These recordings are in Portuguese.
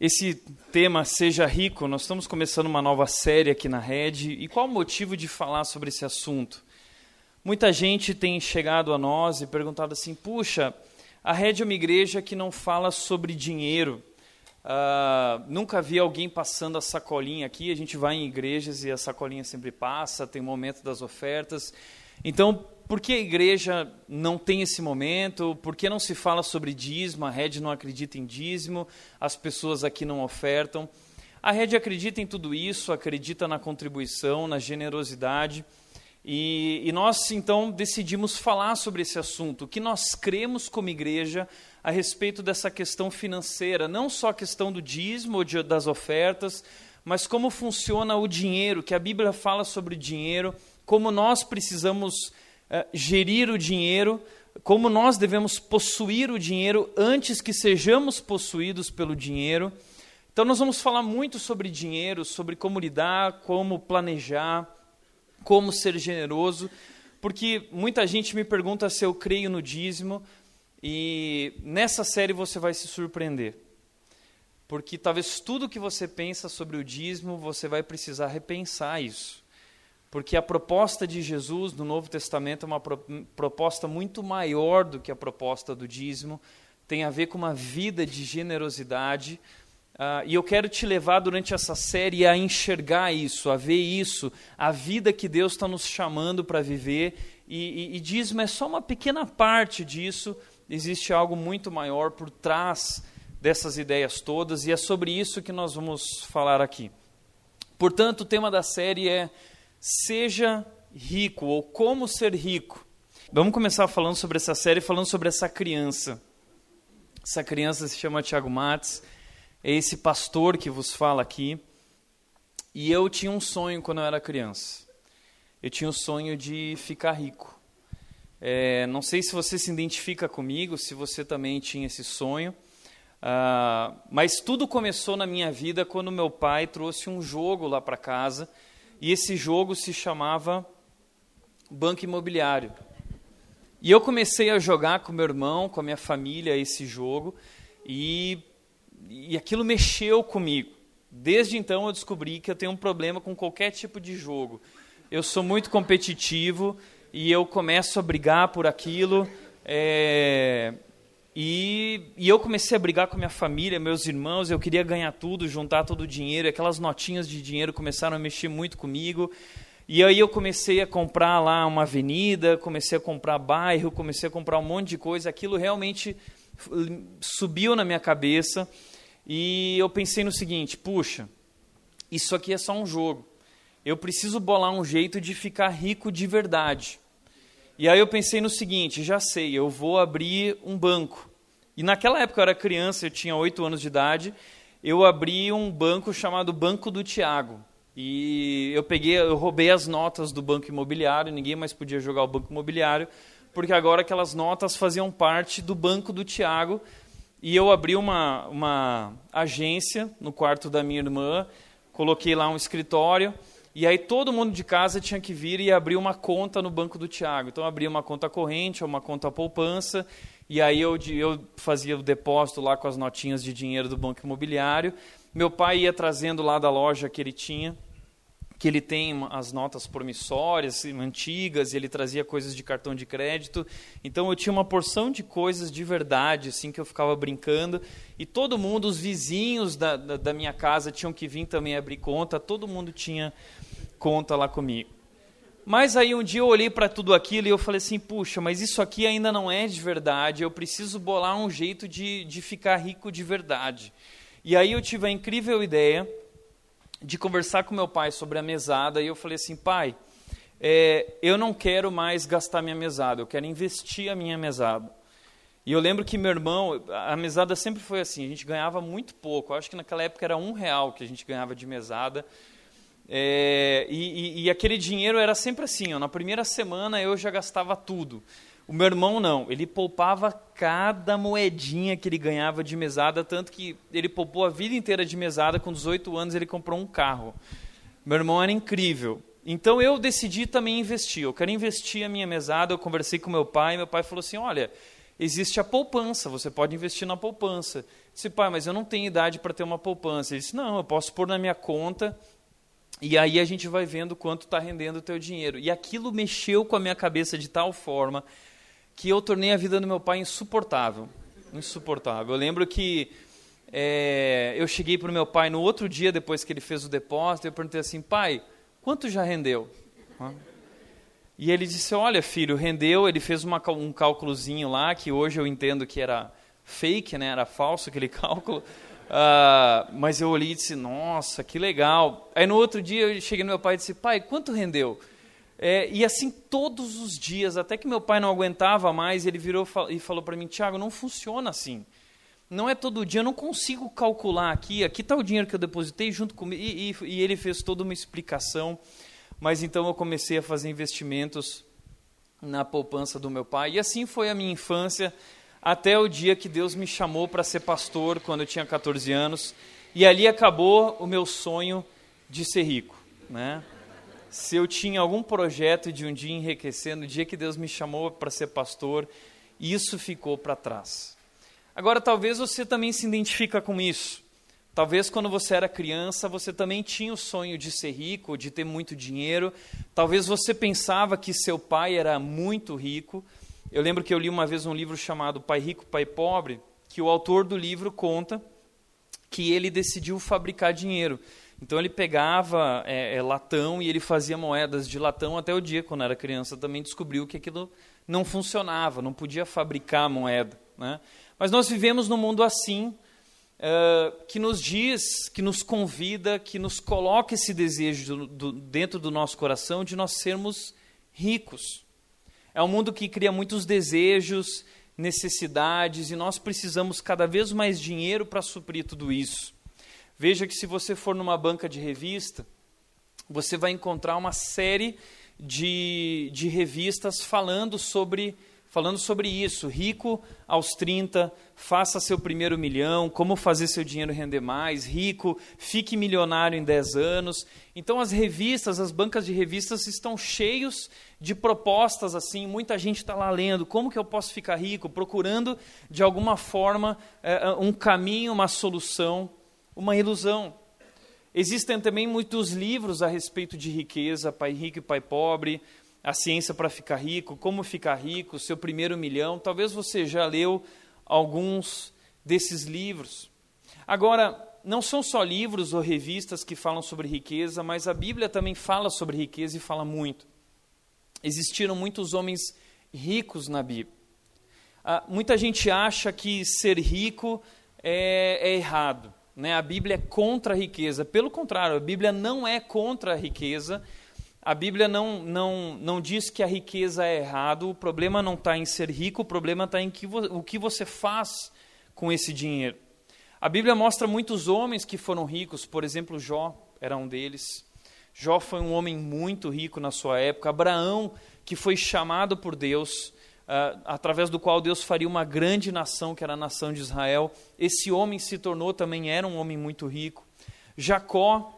esse tema Seja Rico, nós estamos começando uma nova série aqui na Rede. E qual o motivo de falar sobre esse assunto? Muita gente tem chegado a nós e perguntado assim: puxa, a Rede é uma igreja que não fala sobre dinheiro. Uh, nunca vi alguém passando a sacolinha aqui. A gente vai em igrejas e a sacolinha sempre passa, tem o momento das ofertas. Então, por que a igreja não tem esse momento? Por que não se fala sobre dízimo? A rede não acredita em dízimo, as pessoas aqui não ofertam. A rede acredita em tudo isso, acredita na contribuição, na generosidade. E, e, nós, então, decidimos falar sobre esse assunto, o que nós cremos como igreja a respeito dessa questão financeira, não só a questão do dízimo ou de, das ofertas, mas como funciona o dinheiro, que a Bíblia fala sobre o dinheiro, como nós precisamos uh, gerir o dinheiro, como nós devemos possuir o dinheiro antes que sejamos possuídos pelo dinheiro. Então, nós vamos falar muito sobre dinheiro, sobre como lidar, como planejar, como ser generoso, porque muita gente me pergunta se eu creio no dízimo, e nessa série você vai se surpreender. Porque talvez tudo que você pensa sobre o dízimo, você vai precisar repensar isso. Porque a proposta de Jesus no Novo Testamento é uma proposta muito maior do que a proposta do dízimo, tem a ver com uma vida de generosidade. Uh, e eu quero te levar durante essa série a enxergar isso, a ver isso, a vida que Deus está nos chamando para viver. E, e, e dízimo é só uma pequena parte disso, existe algo muito maior por trás dessas ideias todas, e é sobre isso que nós vamos falar aqui. Portanto, o tema da série é Seja rico ou como ser rico. Vamos começar falando sobre essa série, falando sobre essa criança. Essa criança se chama Tiago Matos, é esse pastor que vos fala aqui. E eu tinha um sonho quando eu era criança. Eu tinha o um sonho de ficar rico. É, não sei se você se identifica comigo, se você também tinha esse sonho. Uh, mas tudo começou na minha vida quando meu pai trouxe um jogo lá para casa e esse jogo se chamava Banco Imobiliário. E eu comecei a jogar com meu irmão, com a minha família, esse jogo, e, e aquilo mexeu comigo. Desde então eu descobri que eu tenho um problema com qualquer tipo de jogo. Eu sou muito competitivo e eu começo a brigar por aquilo. É, e, e, eu comecei a brigar com minha família, meus irmãos, eu queria ganhar tudo, juntar todo o dinheiro, aquelas notinhas de dinheiro começaram a mexer muito comigo. E aí eu comecei a comprar lá uma avenida, comecei a comprar bairro, comecei a comprar um monte de coisa, aquilo realmente subiu na minha cabeça e eu pensei no seguinte, puxa, isso aqui é só um jogo. Eu preciso bolar um jeito de ficar rico de verdade. E aí eu pensei no seguinte, já sei, eu vou abrir um banco. E naquela época eu era criança, eu tinha oito anos de idade, eu abri um banco chamado Banco do Tiago. E eu peguei, eu roubei as notas do banco imobiliário, ninguém mais podia jogar o banco imobiliário, porque agora aquelas notas faziam parte do banco do Tiago. E eu abri uma, uma agência no quarto da minha irmã, coloquei lá um escritório e aí todo mundo de casa tinha que vir e abrir uma conta no banco do Tiago. Então abria uma conta corrente uma conta poupança, e aí eu, eu fazia o depósito lá com as notinhas de dinheiro do banco imobiliário. Meu pai ia trazendo lá da loja que ele tinha, que ele tem as notas promissórias, antigas, e ele trazia coisas de cartão de crédito. Então eu tinha uma porção de coisas de verdade, assim, que eu ficava brincando. E todo mundo, os vizinhos da, da, da minha casa tinham que vir também abrir conta, todo mundo tinha conta lá comigo. Mas aí um dia eu olhei para tudo aquilo e eu falei assim, puxa, mas isso aqui ainda não é de verdade, eu preciso bolar um jeito de, de ficar rico de verdade. E aí eu tive a incrível ideia de conversar com meu pai sobre a mesada e eu falei assim, pai, é, eu não quero mais gastar minha mesada, eu quero investir a minha mesada. E eu lembro que meu irmão, a mesada sempre foi assim, a gente ganhava muito pouco, eu acho que naquela época era um real que a gente ganhava de mesada, é, e, e, e, aquele dinheiro era sempre assim, ó, na primeira semana eu já gastava tudo. O meu irmão não, ele poupava cada moedinha que ele ganhava de mesada, tanto que ele poupou a vida inteira de mesada, com 18 anos ele comprou um carro. Meu irmão era incrível. Então eu decidi também investir, eu quero investir a minha mesada, eu conversei com meu pai, meu pai falou assim, olha, existe a poupança, você pode investir na poupança. Eu disse, pai, mas eu não tenho idade para ter uma poupança. Ele disse, não, eu posso pôr na minha conta e aí a gente vai vendo quanto está rendendo o teu dinheiro. E aquilo mexeu com a minha cabeça de tal forma que eu tornei a vida do meu pai insuportável. Insuportável. Eu lembro que é, eu cheguei para o meu pai no outro dia, depois que ele fez o depósito, eu perguntei assim, pai, quanto já rendeu? E ele disse, olha filho, rendeu, ele fez uma, um cálculozinho lá, que hoje eu entendo que era fake, né, era falso aquele cálculo, uh, mas eu olhei e disse, nossa, que legal. Aí no outro dia eu cheguei no meu pai e disse, pai, quanto rendeu? É, e assim todos os dias, até que meu pai não aguentava mais, ele virou e falou para mim, Tiago, não funciona assim. Não é todo dia, eu não consigo calcular aqui, aqui está o dinheiro que eu depositei junto comigo. E, e, e ele fez toda uma explicação, mas então eu comecei a fazer investimentos na poupança do meu pai. E assim foi a minha infância, até o dia que Deus me chamou para ser pastor, quando eu tinha 14 anos. E ali acabou o meu sonho de ser rico. Né? Se eu tinha algum projeto de um dia enriquecer, no dia que Deus me chamou para ser pastor, isso ficou para trás. Agora, talvez você também se identifica com isso. Talvez quando você era criança, você também tinha o sonho de ser rico, de ter muito dinheiro. Talvez você pensava que seu pai era muito rico. Eu lembro que eu li uma vez um livro chamado Pai Rico, Pai Pobre, que o autor do livro conta que ele decidiu fabricar dinheiro. Então ele pegava é, é, latão e ele fazia moedas de latão até o dia, quando era criança, também descobriu que aquilo não funcionava, não podia fabricar moeda. Né? Mas nós vivemos num mundo assim, uh, que nos diz, que nos convida, que nos coloca esse desejo do, do, dentro do nosso coração de nós sermos ricos. É um mundo que cria muitos desejos, necessidades, e nós precisamos cada vez mais dinheiro para suprir tudo isso. Veja que se você for numa banca de revista, você vai encontrar uma série de, de revistas falando sobre, falando sobre isso. Rico aos 30, faça seu primeiro milhão, como fazer seu dinheiro render mais, rico, fique milionário em 10 anos. Então as revistas, as bancas de revistas estão cheios de propostas assim, muita gente está lá lendo, como que eu posso ficar rico, procurando de alguma forma é, um caminho, uma solução uma ilusão. Existem também muitos livros a respeito de riqueza, pai rico e pai pobre, a ciência para ficar rico, como ficar rico, seu primeiro milhão. Talvez você já leu alguns desses livros. Agora, não são só livros ou revistas que falam sobre riqueza, mas a Bíblia também fala sobre riqueza e fala muito. Existiram muitos homens ricos na Bíblia. Ah, muita gente acha que ser rico é, é errado. Né? A Bíblia é contra a riqueza. Pelo contrário, a Bíblia não é contra a riqueza. A Bíblia não, não, não diz que a riqueza é errado. O problema não está em ser rico, o problema está em que o que você faz com esse dinheiro. A Bíblia mostra muitos homens que foram ricos, por exemplo, Jó era um deles. Jó foi um homem muito rico na sua época. Abraão, que foi chamado por Deus, uh, através do qual Deus faria uma grande nação, que era a nação de Israel. Esse homem se tornou também, era um homem muito rico. Jacó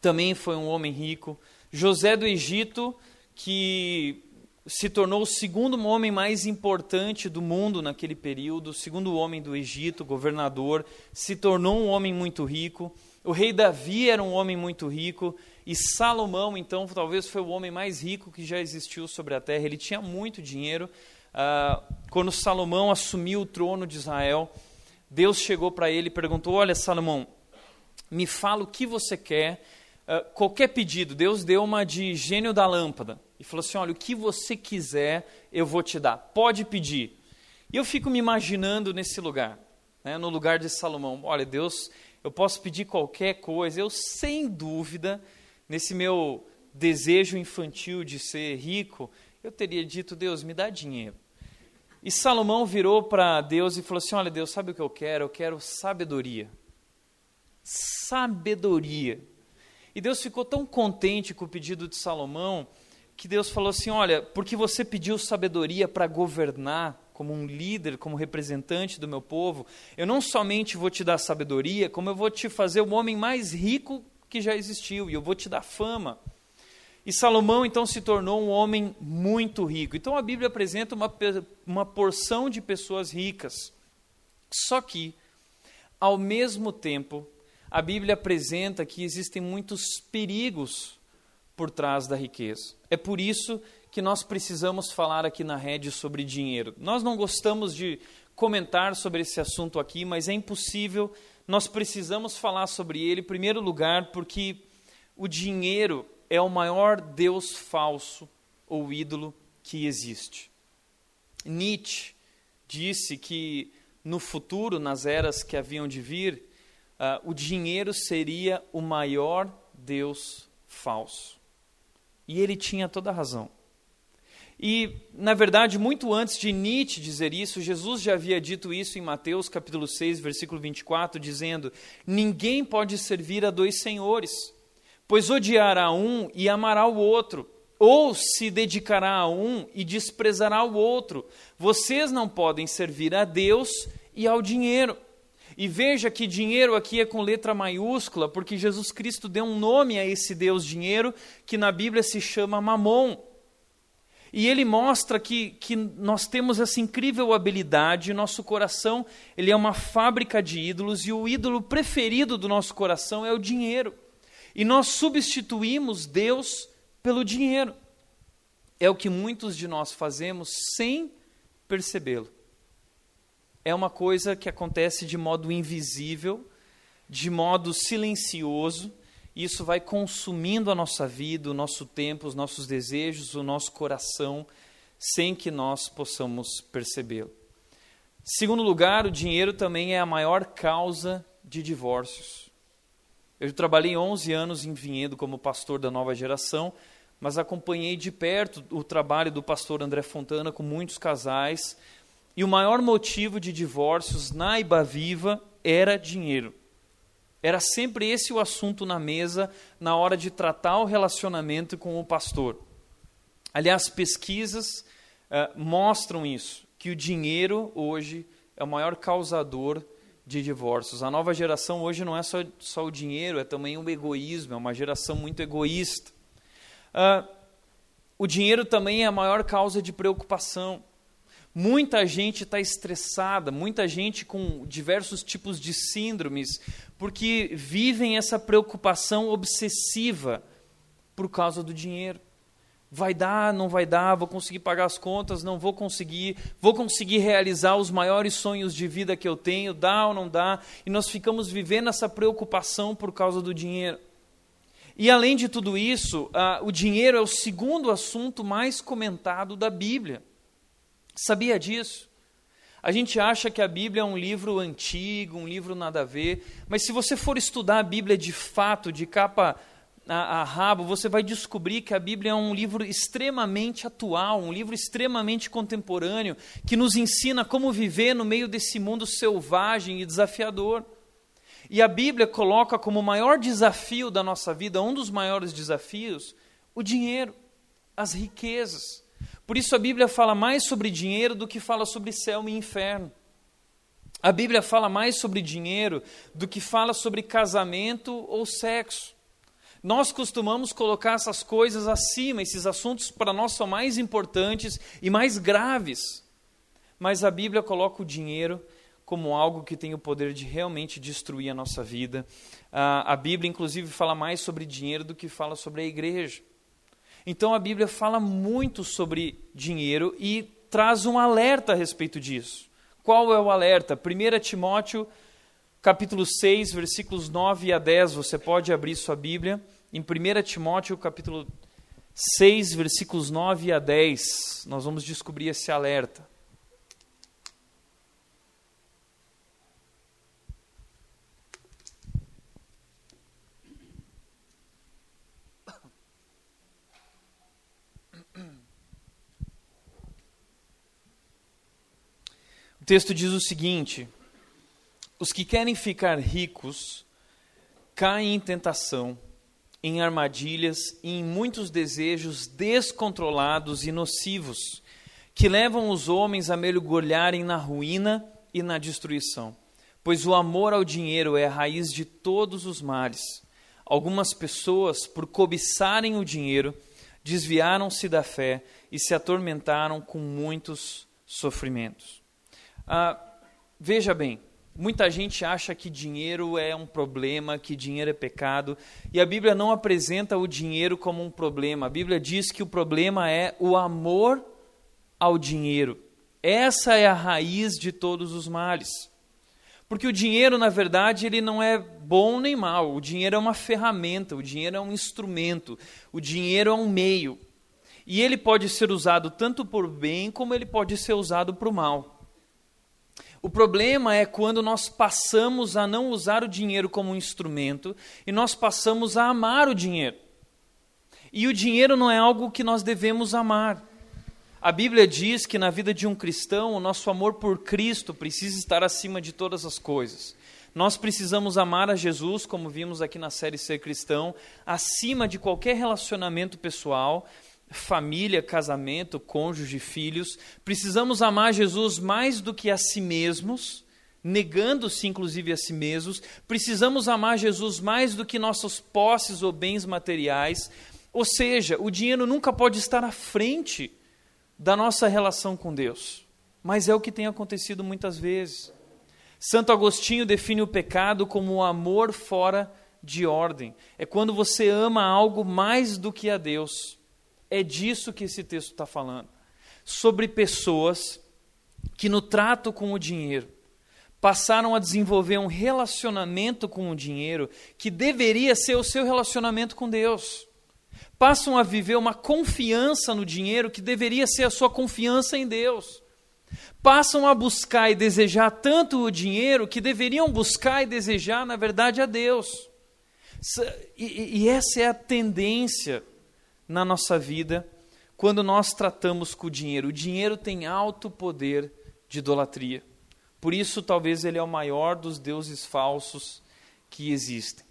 também foi um homem rico. José do Egito, que se tornou o segundo homem mais importante do mundo naquele período, o segundo homem do Egito, governador, se tornou um homem muito rico. O rei Davi era um homem muito rico. E Salomão, então, talvez foi o homem mais rico que já existiu sobre a terra. Ele tinha muito dinheiro. Uh, quando Salomão assumiu o trono de Israel, Deus chegou para ele e perguntou: Olha, Salomão, me fala o que você quer, uh, qualquer pedido. Deus deu uma de gênio da lâmpada e falou assim: Olha, o que você quiser, eu vou te dar. Pode pedir. E eu fico me imaginando nesse lugar, né, no lugar de Salomão. Olha, Deus, eu posso pedir qualquer coisa. Eu, sem dúvida, nesse meu desejo infantil de ser rico, eu teria dito: Deus, me dá dinheiro. E Salomão virou para Deus e falou assim: Olha, Deus, sabe o que eu quero? Eu quero sabedoria. Sabedoria. E Deus ficou tão contente com o pedido de Salomão que Deus falou assim: Olha, porque você pediu sabedoria para governar como um líder, como representante do meu povo, eu não somente vou te dar sabedoria, como eu vou te fazer o homem mais rico que já existiu, e eu vou te dar fama. E Salomão então se tornou um homem muito rico. Então a Bíblia apresenta uma, uma porção de pessoas ricas. Só que, ao mesmo tempo, a Bíblia apresenta que existem muitos perigos por trás da riqueza. É por isso que nós precisamos falar aqui na rede sobre dinheiro. Nós não gostamos de comentar sobre esse assunto aqui, mas é impossível. Nós precisamos falar sobre ele, em primeiro lugar, porque o dinheiro é o maior Deus falso ou ídolo que existe. Nietzsche disse que no futuro, nas eras que haviam de vir, uh, o dinheiro seria o maior Deus falso. E ele tinha toda a razão. E, na verdade, muito antes de Nietzsche dizer isso, Jesus já havia dito isso em Mateus capítulo 6, versículo 24, dizendo: Ninguém pode servir a dois senhores, pois odiará um e amará o outro, ou se dedicará a um e desprezará o outro. Vocês não podem servir a Deus e ao dinheiro. E veja que dinheiro aqui é com letra maiúscula, porque Jesus Cristo deu um nome a esse Deus dinheiro, que na Bíblia se chama Mamon. E ele mostra que, que nós temos essa incrível habilidade, nosso coração ele é uma fábrica de ídolos, e o ídolo preferido do nosso coração é o dinheiro. E nós substituímos Deus pelo dinheiro. É o que muitos de nós fazemos sem percebê-lo é uma coisa que acontece de modo invisível, de modo silencioso, e isso vai consumindo a nossa vida, o nosso tempo, os nossos desejos, o nosso coração, sem que nós possamos percebê-lo. Segundo lugar, o dinheiro também é a maior causa de divórcios. Eu trabalhei 11 anos em Vinhedo como pastor da nova geração, mas acompanhei de perto o trabalho do pastor André Fontana com muitos casais e o maior motivo de divórcios na Iba Viva era dinheiro. Era sempre esse o assunto na mesa na hora de tratar o relacionamento com o pastor. Aliás, pesquisas uh, mostram isso, que o dinheiro hoje é o maior causador de divórcios. A nova geração hoje não é só, só o dinheiro, é também o egoísmo, é uma geração muito egoísta. Uh, o dinheiro também é a maior causa de preocupação. Muita gente está estressada, muita gente com diversos tipos de síndromes, porque vivem essa preocupação obsessiva por causa do dinheiro. Vai dar, não vai dar, vou conseguir pagar as contas, não vou conseguir, vou conseguir realizar os maiores sonhos de vida que eu tenho, dá ou não dá, e nós ficamos vivendo essa preocupação por causa do dinheiro. E além de tudo isso, uh, o dinheiro é o segundo assunto mais comentado da Bíblia. Sabia disso? A gente acha que a Bíblia é um livro antigo, um livro nada a ver, mas se você for estudar a Bíblia de fato, de capa a, a, rabo, você vai descobrir que a Bíblia é um livro extremamente atual, um livro extremamente contemporâneo, que nos ensina como viver no meio desse mundo selvagem e desafiador. E a Bíblia coloca como maior desafio da nossa vida, um dos maiores desafios, o dinheiro, as riquezas. Por isso a Bíblia fala mais sobre dinheiro do que fala sobre céu e inferno. A Bíblia fala mais sobre dinheiro do que fala sobre casamento ou sexo. Nós costumamos colocar essas coisas acima, esses assuntos para nós são mais importantes e mais graves. Mas a Bíblia coloca o dinheiro como algo que tem o poder de realmente destruir a nossa vida. a Bíblia, inclusive, fala mais sobre dinheiro do que fala sobre a igreja. Então a Bíblia fala muito sobre dinheiro e traz um alerta a respeito disso. Qual é o alerta? 1 Timóteo, capítulo 6, versículos 9 a 10. Você pode abrir sua Bíblia. Em 1 Timóteo, capítulo 6, versículos 9 a 10, nós vamos descobrir esse alerta. O texto diz o seguinte: os que querem ficar ricos caem em tentação, em armadilhas e em muitos desejos descontrolados e nocivos, que levam os homens a mergulharem na ruína e na destruição. Pois o amor ao dinheiro é a raiz de todos os males. Algumas pessoas, por cobiçarem o dinheiro, desviaram-se da fé e se atormentaram com muitos sofrimentos. Ah, veja bem, muita gente acha que dinheiro é um problema, que dinheiro é pecado, e a Bíblia não apresenta o dinheiro como um problema. A Bíblia diz que o problema é o amor ao dinheiro. Essa é a raiz de todos os males. Porque o dinheiro, na verdade, ele não é bom nem mal. O dinheiro é uma ferramenta, o dinheiro é um instrumento, o dinheiro é um meio. E ele pode ser usado tanto por bem como ele pode ser usado para o mal. O problema é quando nós passamos a não usar o dinheiro como um instrumento e nós passamos a amar o dinheiro. E o dinheiro não é algo que nós devemos amar. A Bíblia diz que na vida de um cristão, o nosso amor por Cristo precisa estar acima de todas as coisas. Nós precisamos amar a Jesus, como vimos aqui na série Ser Cristão, acima de qualquer relacionamento pessoal, família, casamento, cônjuge, filhos. Precisamos amar Jesus mais do que a si mesmos, negando-se inclusive a si mesmos. Precisamos amar Jesus mais do que nossas posses ou bens materiais. Ou seja, o dinheiro nunca pode estar à frente da nossa relação com Deus. Mas é o que tem acontecido muitas vezes. Santo Agostinho define o pecado como o amor fora de ordem. É quando você ama algo mais do que a Deus. É disso que esse texto está falando. Sobre pessoas que, no trato com o dinheiro, passaram a desenvolver um relacionamento com o dinheiro que deveria ser o seu relacionamento com Deus passam a viver uma confiança no dinheiro que deveria ser a sua confiança em Deus. Passam a buscar e desejar tanto o dinheiro que deveriam buscar e desejar, na verdade, a Deus. E, e essa é a tendência na nossa vida quando nós tratamos com o dinheiro. O dinheiro tem alto poder de idolatria. Por isso, talvez ele é o maior dos deuses falsos que existem.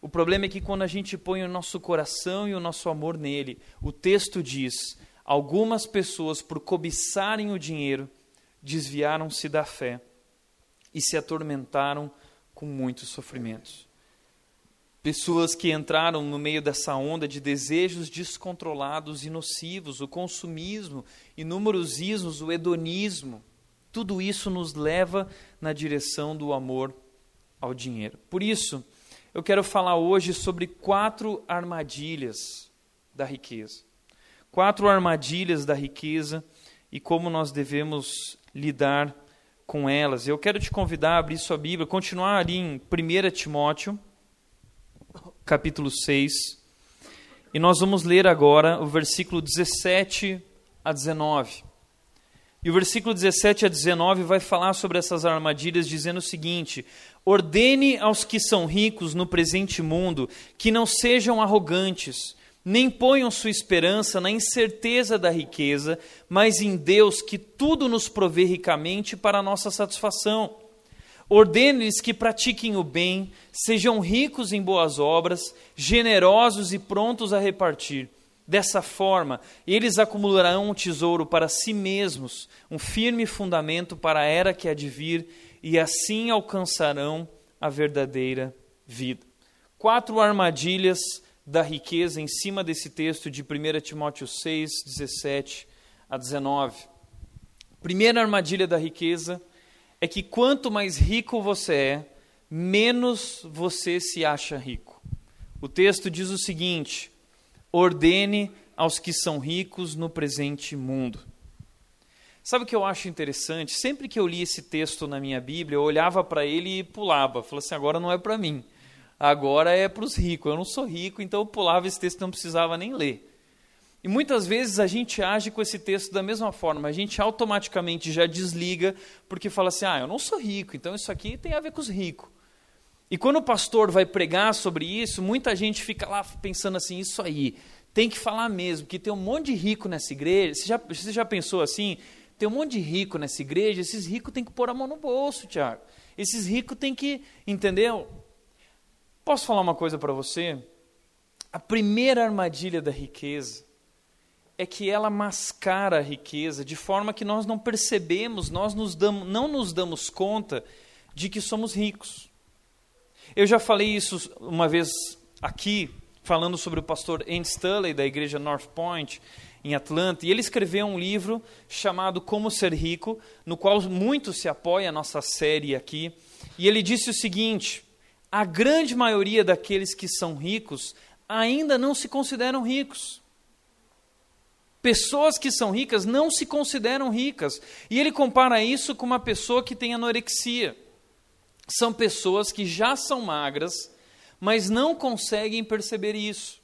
O problema é que quando a gente põe o nosso coração e o nosso amor nele, o texto diz: algumas pessoas, por cobiçarem o dinheiro, desviaram-se da fé e se atormentaram com muitos sofrimentos. Pessoas que entraram no meio dessa onda de desejos descontrolados e nocivos, o consumismo, inúmeros ismos, o hedonismo, tudo isso nos leva na direção do amor ao dinheiro. Por isso, eu quero falar hoje sobre quatro armadilhas da riqueza. Quatro armadilhas da riqueza e como nós devemos lidar com elas. Eu quero te convidar a abrir sua Bíblia, continuar ali em 1 Timóteo, capítulo 6. E nós vamos ler agora o versículo 17 a 19. E o versículo 17 a 19 vai falar sobre essas armadilhas, dizendo o seguinte: Ordene aos que são ricos no presente mundo que não sejam arrogantes, nem ponham sua esperança na incerteza da riqueza, mas em Deus que tudo nos provê ricamente para a nossa satisfação. Ordene-lhes que pratiquem o bem, sejam ricos em boas obras, generosos e prontos a repartir. Dessa forma, eles acumularão um tesouro para si mesmos, um firme fundamento para a era que há de vir e assim alcançarão a verdadeira vida. Quatro armadilhas da riqueza em cima desse texto de 1 Timóteo 6, 17 a 19. Primeira armadilha da riqueza é que quanto mais rico você é, menos você se acha rico. O texto diz o seguinte: ordene aos que são ricos no presente mundo. Sabe o que eu acho interessante? Sempre que eu li esse texto na minha Bíblia, eu olhava para ele e pulava. Falava assim: agora não é para mim. Agora é para os ricos. Eu não sou rico, então eu pulava esse texto, não precisava nem ler. E muitas vezes a gente age com esse texto da mesma forma. A gente automaticamente já desliga porque fala assim: ah, eu não sou rico, então isso aqui tem a ver com os ricos. E quando o pastor vai pregar sobre isso, muita gente fica lá pensando assim: isso aí, tem que falar mesmo, que tem um monte de rico nessa igreja. Você já, você já pensou assim? Tem um monte de rico nessa igreja, esses ricos têm que pôr a mão no bolso, Tiago. Esses ricos têm que, entendeu? Posso falar uma coisa para você? A primeira armadilha da riqueza é que ela mascara a riqueza de forma que nós não percebemos, nós nos damos, não nos damos conta de que somos ricos. Eu já falei isso uma vez aqui, falando sobre o pastor Andy Stanley, da igreja North Point, em Atlanta, e ele escreveu um livro chamado Como Ser Rico, no qual muito se apoia a nossa série aqui. E ele disse o seguinte: a grande maioria daqueles que são ricos ainda não se consideram ricos. Pessoas que são ricas não se consideram ricas. E ele compara isso com uma pessoa que tem anorexia. São pessoas que já são magras, mas não conseguem perceber isso.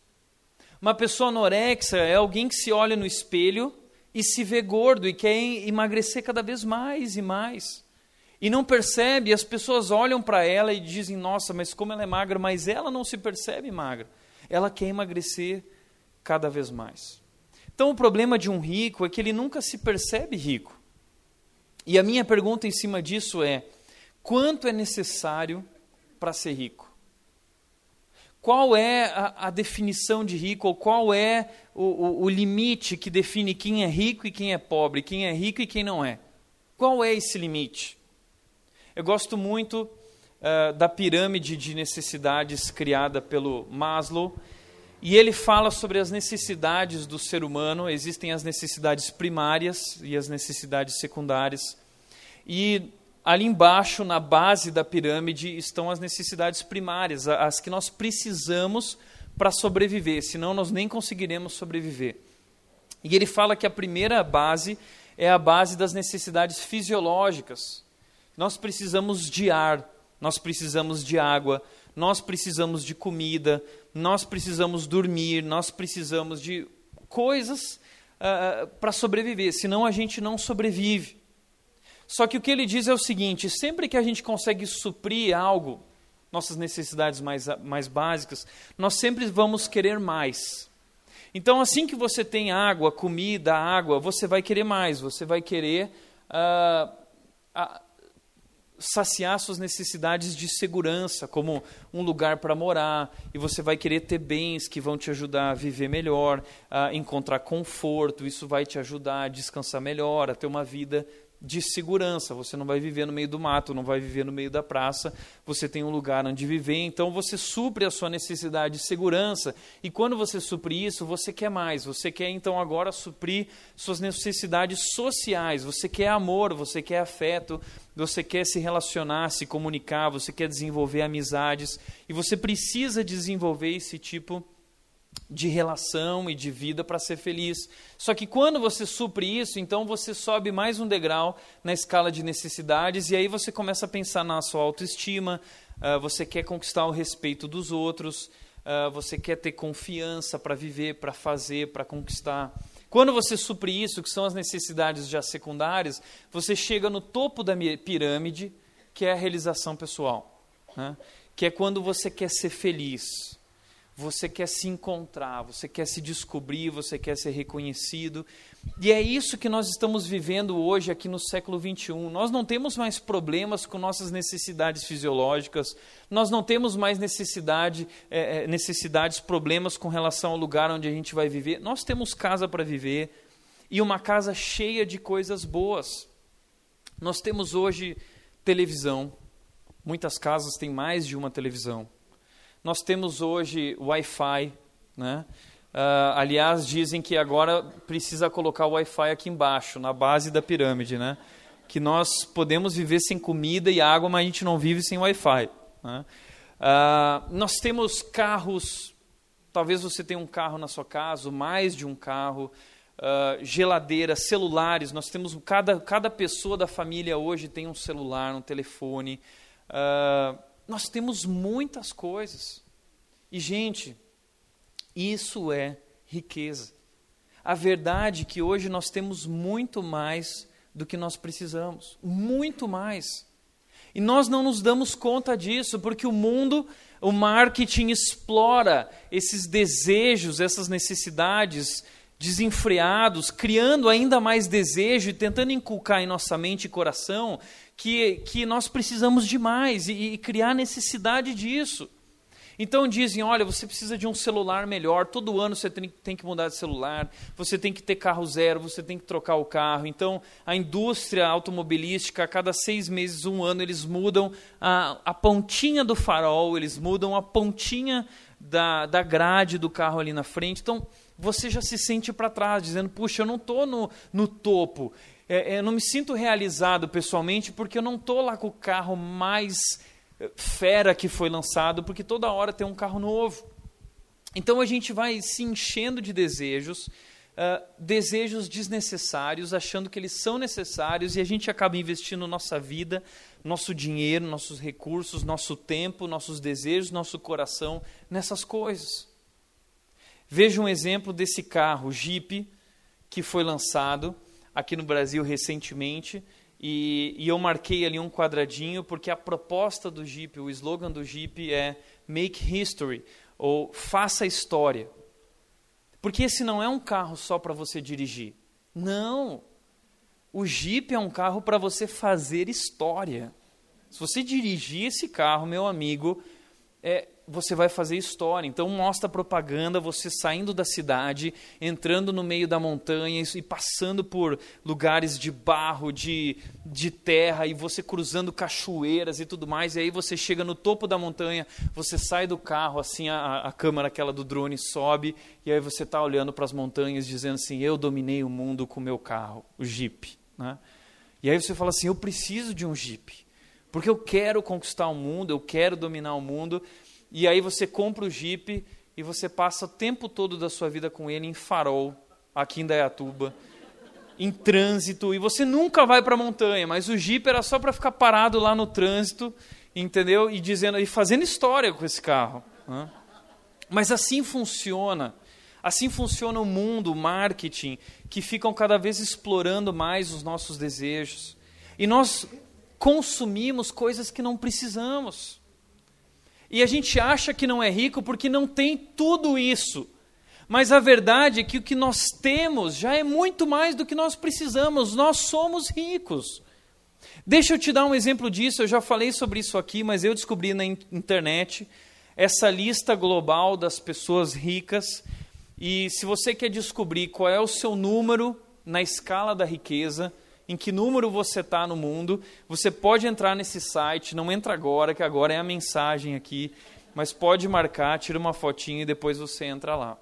Uma pessoa anorexa é alguém que se olha no espelho e se vê gordo e quer emagrecer cada vez mais e mais. E não percebe, as pessoas olham para ela e dizem: Nossa, mas como ela é magra, mas ela não se percebe magra. Ela quer emagrecer cada vez mais. Então, o problema de um rico é que ele nunca se percebe rico. E a minha pergunta em cima disso é: quanto é necessário para ser rico? Qual é a, a, definição de rico, ou qual é o, o, o limite que define quem é rico e quem é pobre, quem é rico e quem não é? Qual é esse limite? Eu gosto muito uh, da pirâmide de necessidades criada pelo Maslow, e ele fala sobre as necessidades do ser humano. Existem as necessidades primárias e as necessidades secundárias. E ali embaixo, na base da pirâmide, estão as necessidades primárias, as que nós precisamos para sobreviver, senão nós nem conseguiremos sobreviver. E ele fala que a primeira base é a base das necessidades fisiológicas. Nós precisamos de ar, nós precisamos de água, nós precisamos de comida, nós precisamos dormir, nós precisamos de coisas uh, para sobreviver, senão a gente não sobrevive. Só que o que ele diz é o seguinte: sempre que a gente consegue suprir algo, nossas necessidades mais, mais básicas, nós sempre vamos querer mais. Então, assim que você tem água, comida, água, você vai querer mais, você vai querer uh, saciar suas necessidades de segurança, como um lugar para morar, e você vai querer ter bens que vão te ajudar a viver melhor, a encontrar conforto, isso vai te ajudar a descansar melhor, a ter uma vida de segurança. Você não vai viver no meio do mato, não vai viver no meio da praça, você tem um lugar onde viver, então você supre a sua necessidade de segurança. E quando você supre isso, você quer mais. Você quer então agora suprir suas necessidades sociais. Você quer amor, você quer afeto, você quer se relacionar, se comunicar, você quer desenvolver amizades e você precisa desenvolver esse tipo de relação e de vida para ser feliz. Só que quando você supre isso, então você sobe mais um degrau na escala de necessidades e aí você começa a pensar na sua autoestima, uh, você quer conquistar o respeito dos outros, uh, você quer ter confiança para viver, para fazer, para conquistar. Quando você supre isso, que são as necessidades já secundárias, você chega no topo da pirâmide, que é a realização pessoal, né? que é quando você quer ser feliz você quer se encontrar, você quer se descobrir, você quer ser reconhecido. E é isso que nós estamos vivendo hoje aqui no século 21. Nós não temos mais problemas com nossas necessidades fisiológicas, nós não temos mais necessidade, é, é necessidades, problemas com relação ao lugar onde a gente vai viver. Nós temos casa para viver e uma casa cheia de coisas boas. Nós temos hoje televisão, muitas casas têm mais de uma televisão. Nós temos hoje Wi-Fi, né? Uh, aliás, dizem que agora precisa colocar o Wi-Fi aqui embaixo, na base da pirâmide, né? Que nós podemos viver sem comida e água, mas a gente não vive sem Wi-Fi. Né? Uh, nós temos carros, talvez você tenha um carro na sua casa, mais de um carro, uh, geladeira, celulares. Nós temos cada cada pessoa da família hoje tem um celular, um telefone. Uh, nós temos muitas coisas. E, gente, isso é riqueza. A verdade é que hoje nós temos muito mais do que nós precisamos. Muito mais. E nós não nos damos conta disso, porque o mundo, o marketing explora esses desejos, essas necessidades desenfreados, criando ainda mais desejo e tentando inculcar em nossa mente e coração que, que nós precisamos de mais e, e criar necessidade disso. Então dizem: olha, você precisa de um celular melhor, todo ano você tem, tem, que mudar de celular, você tem que ter carro zero, você tem que trocar o carro. Então a indústria automobilística, a cada seis meses, um ano, eles mudam a, a pontinha do farol, eles mudam a pontinha da, da grade do carro ali na frente. Então você já se sente para trás, dizendo: puxa, eu não estou no, no topo. É, é, eu não me sinto realizado pessoalmente porque eu não estou lá com o carro mais fera que foi lançado, porque toda hora tem um carro novo. Então a gente vai se enchendo de desejos, uh, desejos desnecessários, achando que eles são necessários e a gente acaba investindo nossa vida, nosso dinheiro, nossos recursos, nosso tempo, nossos desejos, nosso coração nessas coisas. Veja um exemplo desse carro, Jeep, que foi lançado aqui no Brasil recentemente e, e, eu marquei ali um quadradinho porque a proposta do Jeep, o slogan do Jeep é Make History, ou Faça História. Porque esse não é um carro só para você dirigir. Não. O Jeep é um carro para você fazer história. Se você dirigir esse carro, meu amigo, é, você vai fazer história. Então mostra propaganda, você saindo da cidade, entrando no meio da montanha e passando por lugares de barro, de, de terra, e você cruzando cachoeiras e tudo mais. E aí você chega no topo da montanha, você sai do carro, assim a, a câmera aquela do drone sobe, e aí você está olhando para as montanhas dizendo assim: Eu dominei o mundo com o meu carro, o Jeep. Né? E aí você fala assim: Eu preciso de um Jeep. Porque eu quero conquistar o mundo, eu quero dominar o mundo, e aí você compra o Jeep e você passa o tempo todo da sua vida com ele em farol, aqui em Dayatuba, em trânsito, e você nunca vai para a montanha, mas o Jeep era só para ficar parado lá no trânsito, entendeu? E dizendo e fazendo história com esse carro. Né? Mas assim funciona. Assim funciona o mundo, o marketing, que ficam cada vez explorando mais os nossos desejos. E nós consumimos coisas que não precisamos. E a gente acha que não é rico porque não tem tudo isso. Mas a verdade é que o que nós temos já é muito mais do que nós precisamos. Nós somos ricos. Deixa eu te dar um exemplo disso. Eu já falei sobre isso aqui, mas eu descobri na internet essa lista global das pessoas ricas. E se você quer descobrir qual é o seu número na escala da riqueza, em que número você está no mundo. Você pode entrar nesse site, não entra agora, que agora é a mensagem aqui, mas pode marcar, tira uma fotinha e depois você entra lá.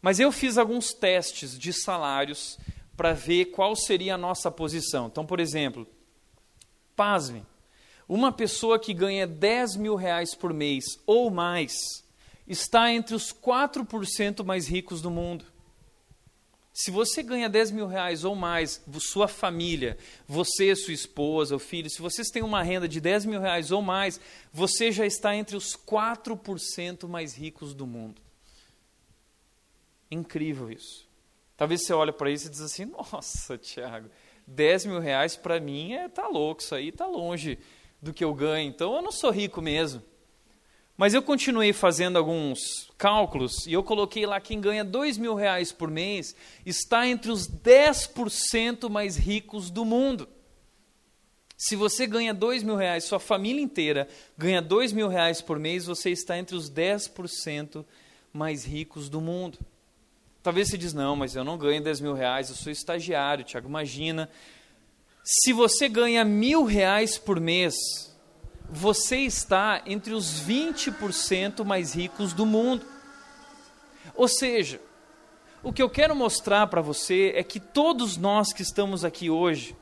Mas eu fiz alguns testes de salários para ver qual seria a nossa posição. Então, por exemplo, pasme, uma pessoa que ganha 10 mil reais por mês ou mais está entre os 4% mais ricos do mundo. Se você ganha 10 mil reais ou mais, sua família, você, sua esposa, o filho, se vocês têm uma renda de 10 mil reais ou mais, você já está entre os 4% mais ricos do mundo. Incrível isso. Talvez você olhe para isso e diz assim, nossa, Tiago, 10 mil reais para mim é tá louco, isso aí está longe do que eu ganho, então eu não sou rico mesmo. Mas eu continuei fazendo alguns cálculos e eu coloquei lá quem ganha dois mil reais por mês está entre os 10% mais ricos do mundo. Se você ganha dois mil reais, sua família inteira ganha dois mil reais por mês, você está entre os 10% mais ricos do mundo. Talvez você diz, não, mas eu não ganho 10 mil reais, eu sou estagiário, Tiago, imagina. Se você ganha mil reais por mês, você está entre os 20% mais ricos do mundo. Ou seja, o que eu quero mostrar para você é que todos nós que estamos aqui hoje,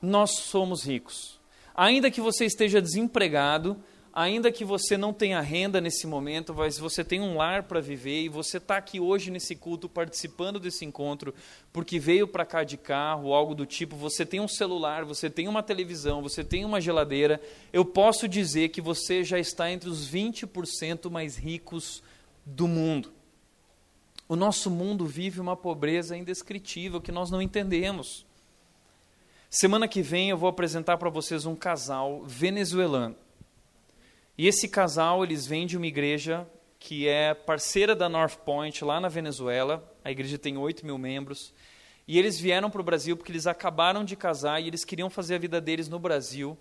nós somos ricos. Ainda que você esteja desempregado, ainda que você não tenha renda nesse momento, mas você tem um lar para viver e você está aqui hoje nesse culto participando desse encontro porque veio para cá de carro, algo do tipo, você tem um celular, você tem uma televisão, você tem uma geladeira, eu posso dizer que você já está entre os 20% mais ricos do mundo. O nosso mundo vive uma pobreza indescritível que nós não entendemos. Semana que vem eu vou apresentar para vocês um casal venezuelano e esse casal, eles vêm de uma igreja que é parceira da North Point, lá na Venezuela. A igreja tem 8 mil membros. E eles vieram para o Brasil porque eles acabaram de casar e eles queriam fazer a vida deles no Brasil,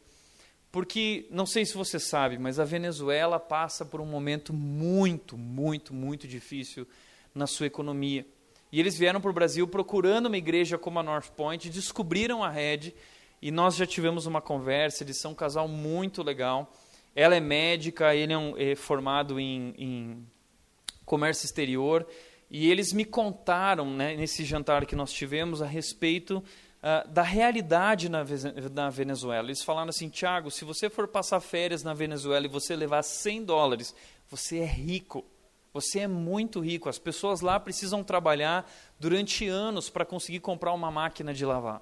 Porque, não sei se você sabe, mas a Venezuela passa por um momento muito, muito, muito difícil na sua economia. E eles vieram para o Brasil procurando uma igreja como a North Point, descobriram a rede e nós já tivemos uma conversa. Eles são um casal muito legal. Ela é médica, ele é, um, é formado em, em, comércio exterior. E eles me contaram, né, nesse jantar que nós tivemos, a respeito uh, da realidade na, na Venezuela. Eles falaram assim: Tiago, se você for passar férias na Venezuela e você levar 100 dólares, você é rico. Você é muito rico. As pessoas lá precisam trabalhar durante anos para conseguir comprar uma máquina de lavar.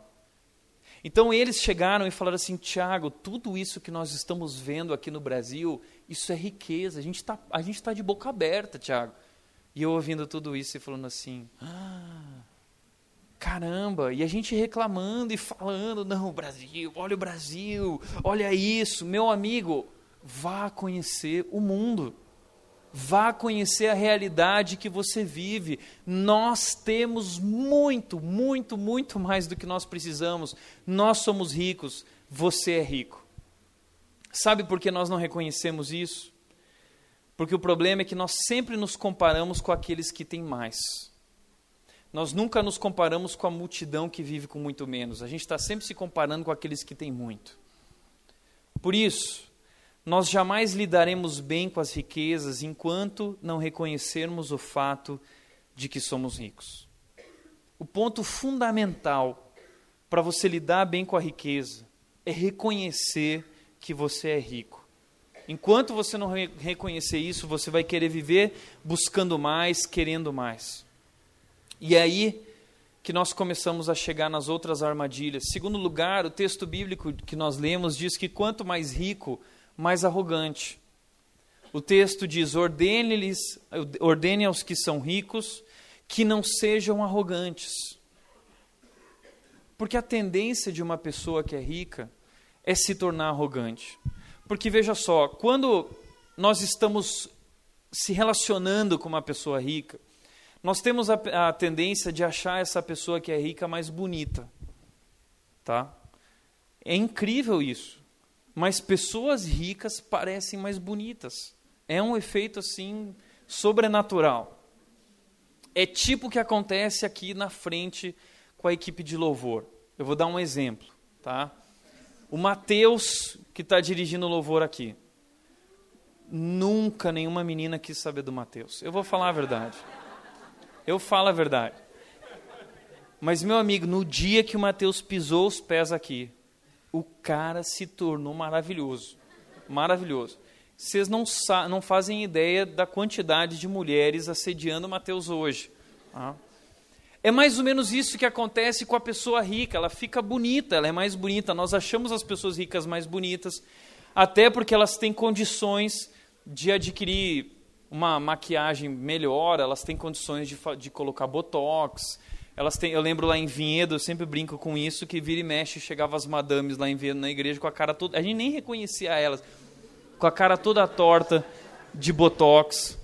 Então eles chegaram e falaram assim: Tiago, tudo isso que nós estamos vendo aqui no Brasil, isso é riqueza. A gente está tá de boca aberta, Tiago. E eu ouvindo tudo isso e falando assim: ah, caramba, e a gente reclamando e falando: não, Brasil, olha o Brasil, olha isso. Meu amigo, vá conhecer o mundo. Vá conhecer a realidade que você vive. Nós temos muito, muito, muito mais do que nós precisamos. Nós somos ricos, você é rico. Sabe por que nós não reconhecemos isso? Porque o problema é que nós sempre nos comparamos com aqueles que têm mais. Nós nunca nos comparamos com a multidão que vive com muito menos. A gente está sempre se comparando com aqueles que têm muito. Por isso, nós jamais lidaremos bem com as riquezas enquanto não reconhecermos o fato de que somos ricos. O ponto fundamental para você lidar bem com a riqueza é reconhecer que você é rico. Enquanto você não re reconhecer isso, você vai querer viver buscando mais, querendo mais. E é aí que nós começamos a chegar nas outras armadilhas. Segundo lugar, o texto bíblico que nós lemos diz que quanto mais rico, mais arrogante. O texto diz: ordene-lhes, ordene aos que são ricos que não sejam arrogantes. Porque a tendência de uma pessoa que é rica é se tornar arrogante. Porque veja só, quando nós estamos se relacionando com uma pessoa rica, nós temos a, a, tendência de achar essa pessoa que é rica mais bonita. Tá? É incrível isso mas pessoas ricas parecem mais bonitas. É um efeito assim sobrenatural. É tipo o que acontece aqui na frente com a equipe de louvor. Eu vou dar um exemplo, tá? O Mateus que está dirigindo o louvor aqui. Nunca nenhuma menina quis saber do Mateus. Eu vou falar a verdade. Eu falo a verdade. Mas, meu amigo, no dia que o Mateus pisou os pés aqui, o cara se tornou maravilhoso. Maravilhoso. Vocês não, não fazem ideia da quantidade de mulheres assediando Mateus hoje. Tá? É mais ou menos isso que acontece com a pessoa rica. Ela fica bonita, ela é mais bonita. Nós achamos as pessoas ricas mais bonitas, até porque elas têm condições de adquirir uma maquiagem melhor, elas têm condições de, de colocar botox, elas têm, eu lembro lá em Vinhedo, eu sempre brinco com isso, que vira e mexe, chegava as madames lá em Vinhedo na igreja com a cara toda. A gente nem reconhecia elas, com a cara toda torta, de botox.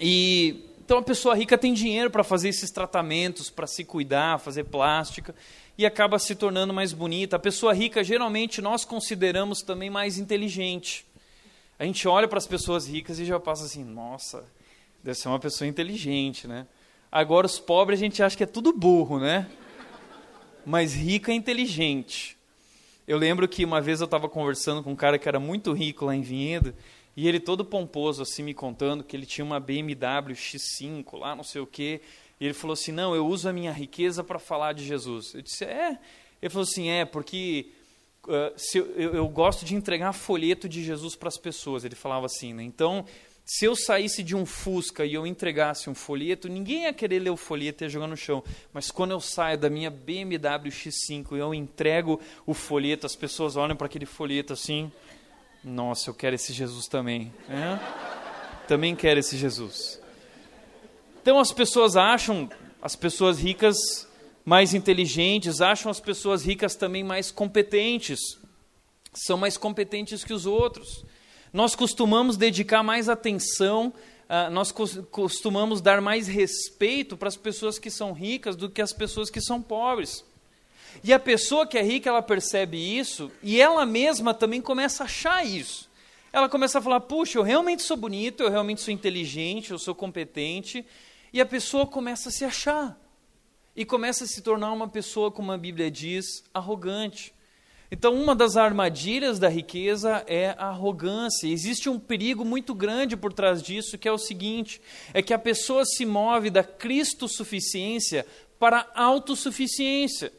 E então a pessoa rica tem dinheiro para fazer esses tratamentos, para se cuidar, fazer plástica e acaba se tornando mais bonita. A pessoa rica geralmente nós consideramos também mais inteligente. A gente olha para as pessoas ricas e já passa assim, nossa, deve ser uma pessoa inteligente, né? Agora, os pobres a gente acha que é tudo burro, né? Mas rico é inteligente. Eu lembro que uma vez eu estava conversando com um cara que era muito rico lá em Vinhedo, e ele todo pomposo, assim, me contando que ele tinha uma BMW X5 lá, não sei o quê. E ele falou assim: Não, eu uso a minha riqueza para falar de Jesus. Eu disse: É. Ele falou assim: É, porque uh, eu, eu, eu, gosto de entregar folheto de Jesus para as pessoas. Ele falava assim, né? Então se eu saísse de um Fusca e eu entregasse um folheto, ninguém ia querer ler o folheto e jogar no chão. Mas quando eu saio da minha BMW X5 e eu entrego o folheto, as pessoas olham para aquele folheto assim: Nossa, eu quero esse Jesus também. É? Também quero esse Jesus. Então as pessoas acham, as pessoas ricas mais inteligentes, acham as pessoas ricas também mais competentes. São mais competentes que os outros nós costumamos dedicar mais atenção, uh, nós costumamos dar mais respeito para as pessoas que são ricas do que as pessoas que são pobres. E a pessoa que é rica, ela percebe isso e ela mesma também começa a achar isso. Ela começa a falar: puxa, eu realmente sou bonito, eu realmente sou inteligente, eu sou competente. E a pessoa começa a se achar. E começa a se tornar uma pessoa, como a Bíblia diz, arrogante. Então, uma das armadilhas da riqueza é a arrogância. Existe um perigo muito grande por trás disso, que é o seguinte: é que a pessoa se move da Cristo-suficiência para a autossuficiência.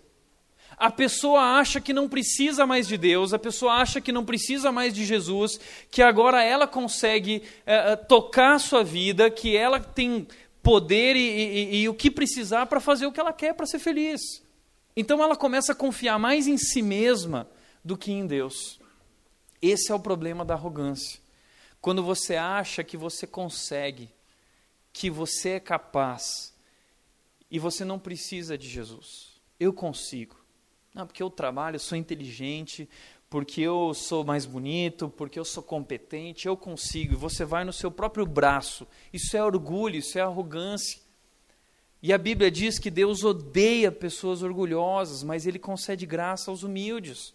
A pessoa acha que não precisa mais de Deus, a pessoa acha que não precisa mais de Jesus, que agora ela consegue é, tocar a sua vida, que ela tem poder e, e, e o que precisar para fazer o que ela quer para ser feliz. Então ela começa a confiar mais em si mesma do que em Deus. Esse é o problema da arrogância. Quando você acha que você consegue, que você é capaz, e você não precisa de Jesus. Eu consigo. Não, porque eu trabalho, eu sou inteligente, porque eu sou mais bonito, porque eu sou competente, eu consigo. E você vai no seu próprio braço. Isso é orgulho, isso é arrogância. E a Bíblia diz que Deus odeia pessoas orgulhosas, mas ele concede graça aos humildes.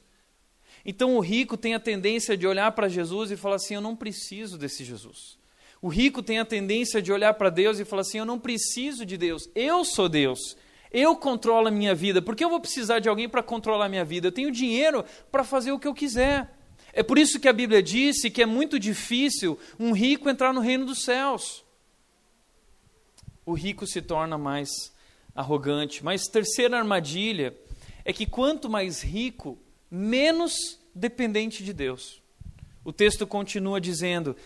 Então o rico tem a tendência de olhar para Jesus e falar assim: Eu não preciso desse Jesus. O rico tem a tendência de olhar para Deus e falar assim: Eu não preciso de Deus, eu sou Deus. Eu controlo a minha vida. Por que eu vou precisar de alguém para controlar a minha vida? Eu tenho dinheiro para fazer o que eu quiser. É por isso que a Bíblia disse que é muito difícil um rico entrar no reino dos céus. O rico se torna mais arrogante. Mas terceira armadilha é que quanto mais rico, menos dependente de Deus. O texto continua dizendo: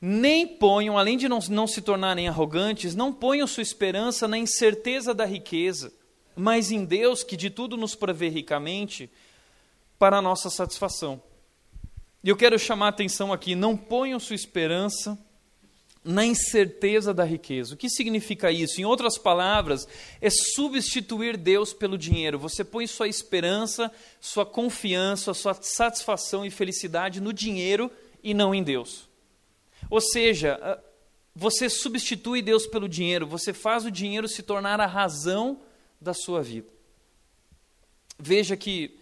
nem ponham, além de não, não se tornarem arrogantes, não ponham sua esperança na incerteza da riqueza, mas em Deus, que de tudo nos provê ricamente, para a nossa satisfação. E eu quero chamar a atenção aqui: não ponham sua esperança na incerteza da riqueza. O que significa isso? Em outras palavras, é substituir Deus pelo dinheiro. Você põe sua esperança, sua confiança, sua satisfação e felicidade no dinheiro e não em Deus. Ou seja, ah, você substitui Deus pelo dinheiro, você faz o dinheiro se tornar a razão da sua vida. Veja que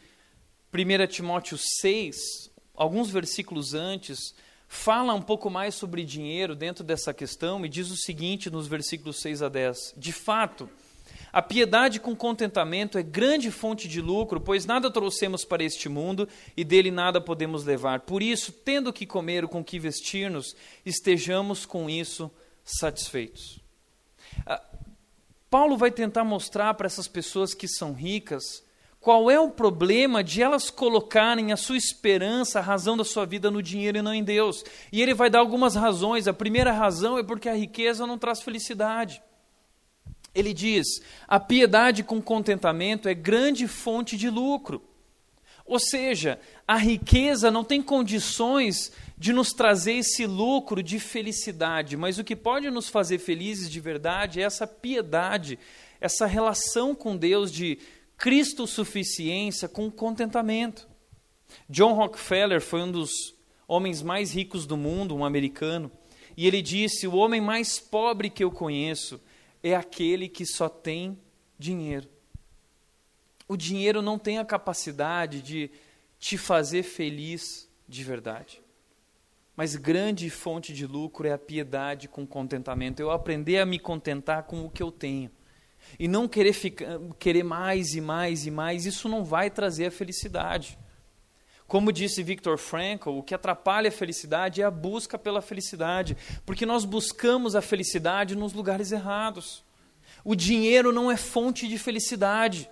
1 Timóteo 6, alguns versículos antes, fala um pouco mais sobre dinheiro dentro dessa questão e diz o seguinte nos versículos 6 a 10: De fato, a piedade com contentamento é grande fonte de lucro, pois nada trouxemos para este mundo e dele nada podemos levar. Por isso, tendo que comer ou com que vestir-nos, estejamos com isso satisfeitos. Ah, Paulo vai tentar mostrar para essas pessoas que são ricas qual é o problema de elas colocarem a sua esperança, a razão da sua vida no dinheiro e não em Deus. E ele vai dar algumas razões. A primeira razão é porque a riqueza não traz felicidade. Ele diz: a piedade com contentamento é grande fonte de lucro. Ou seja, a riqueza não tem condições de nos trazer esse lucro de felicidade, mas o que pode nos fazer felizes de verdade é essa piedade, essa relação com Deus de Cristo suficiência com contentamento. John Rockefeller foi um dos homens mais ricos do mundo, um americano, e ele disse: O homem mais pobre que eu conheço é aquele que só tem dinheiro. O dinheiro não tem a capacidade de te fazer feliz de verdade. Mas grande fonte de lucro é a piedade com contentamento. Eu aprender a me contentar com o que eu tenho. E não querer, ficar, querer mais e mais e mais, isso não vai trazer a felicidade. Como disse Viktor Frankl, o que atrapalha a felicidade é a busca pela felicidade, porque nós buscamos a felicidade nos lugares errados. O dinheiro não é fonte de felicidade.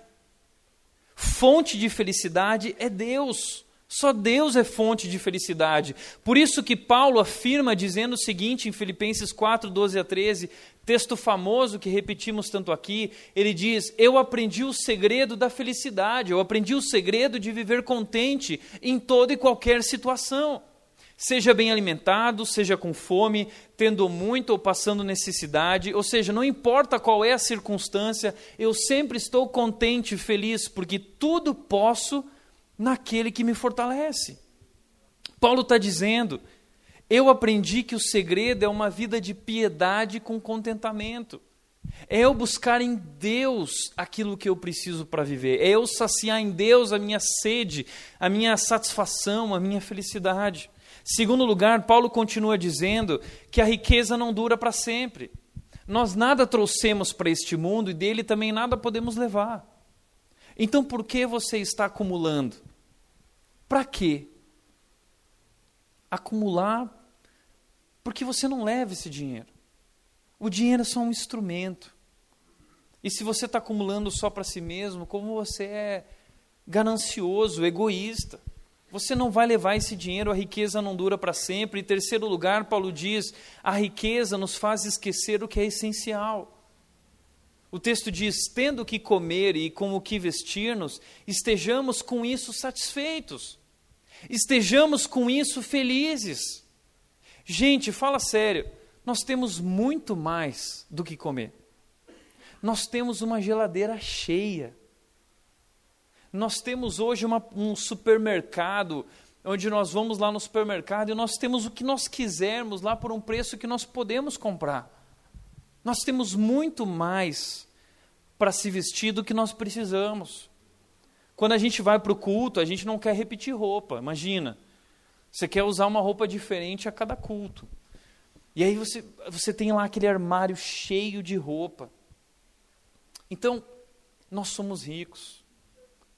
Fonte de felicidade é Deus. Só Deus é fonte de felicidade. Por isso que Paulo afirma dizendo o seguinte em Filipenses 4, 12 a 13, texto famoso que repetimos tanto aqui, ele diz: Eu aprendi o segredo da felicidade, eu aprendi o segredo de viver contente em toda e qualquer situação. Seja bem alimentado, seja com fome, tendo muito ou passando necessidade, ou seja, não importa qual é a circunstância, eu sempre estou contente e feliz, porque tudo posso naquele que me fortalece. Paulo está dizendo: eu aprendi que o segredo é uma vida de piedade com contentamento. É eu buscar em Deus aquilo que eu preciso para viver. É eu saciar em Deus a minha sede, a minha satisfação, a minha felicidade. Segundo lugar, Paulo continua dizendo que a riqueza não dura para sempre. Nós nada trouxemos para este mundo e dele também nada podemos levar. Então por que você está acumulando? Para quê? Acumular porque você não leva esse dinheiro. O dinheiro é só um instrumento. E se você está acumulando só para si mesmo, como você é ganancioso, egoísta. Você não vai levar esse dinheiro, a riqueza não dura para sempre. Em terceiro lugar, Paulo diz: a riqueza nos faz esquecer o que é essencial. O texto diz: tendo o que comer e com o que vestir-nos, estejamos com isso satisfeitos, estejamos com isso felizes. Gente, fala sério, nós temos muito mais do que comer. Nós temos uma geladeira cheia nós temos hoje uma, um supermercado, onde nós vamos lá no supermercado e nós temos o que nós quisermos lá por um preço que nós podemos comprar. Nós temos muito mais para se vestir do que nós precisamos. Quando a gente vai para o culto, a gente não quer repetir roupa, imagina. Você quer usar uma roupa diferente a cada culto. E aí você, você tem lá aquele armário cheio de roupa. Então, nós somos ricos.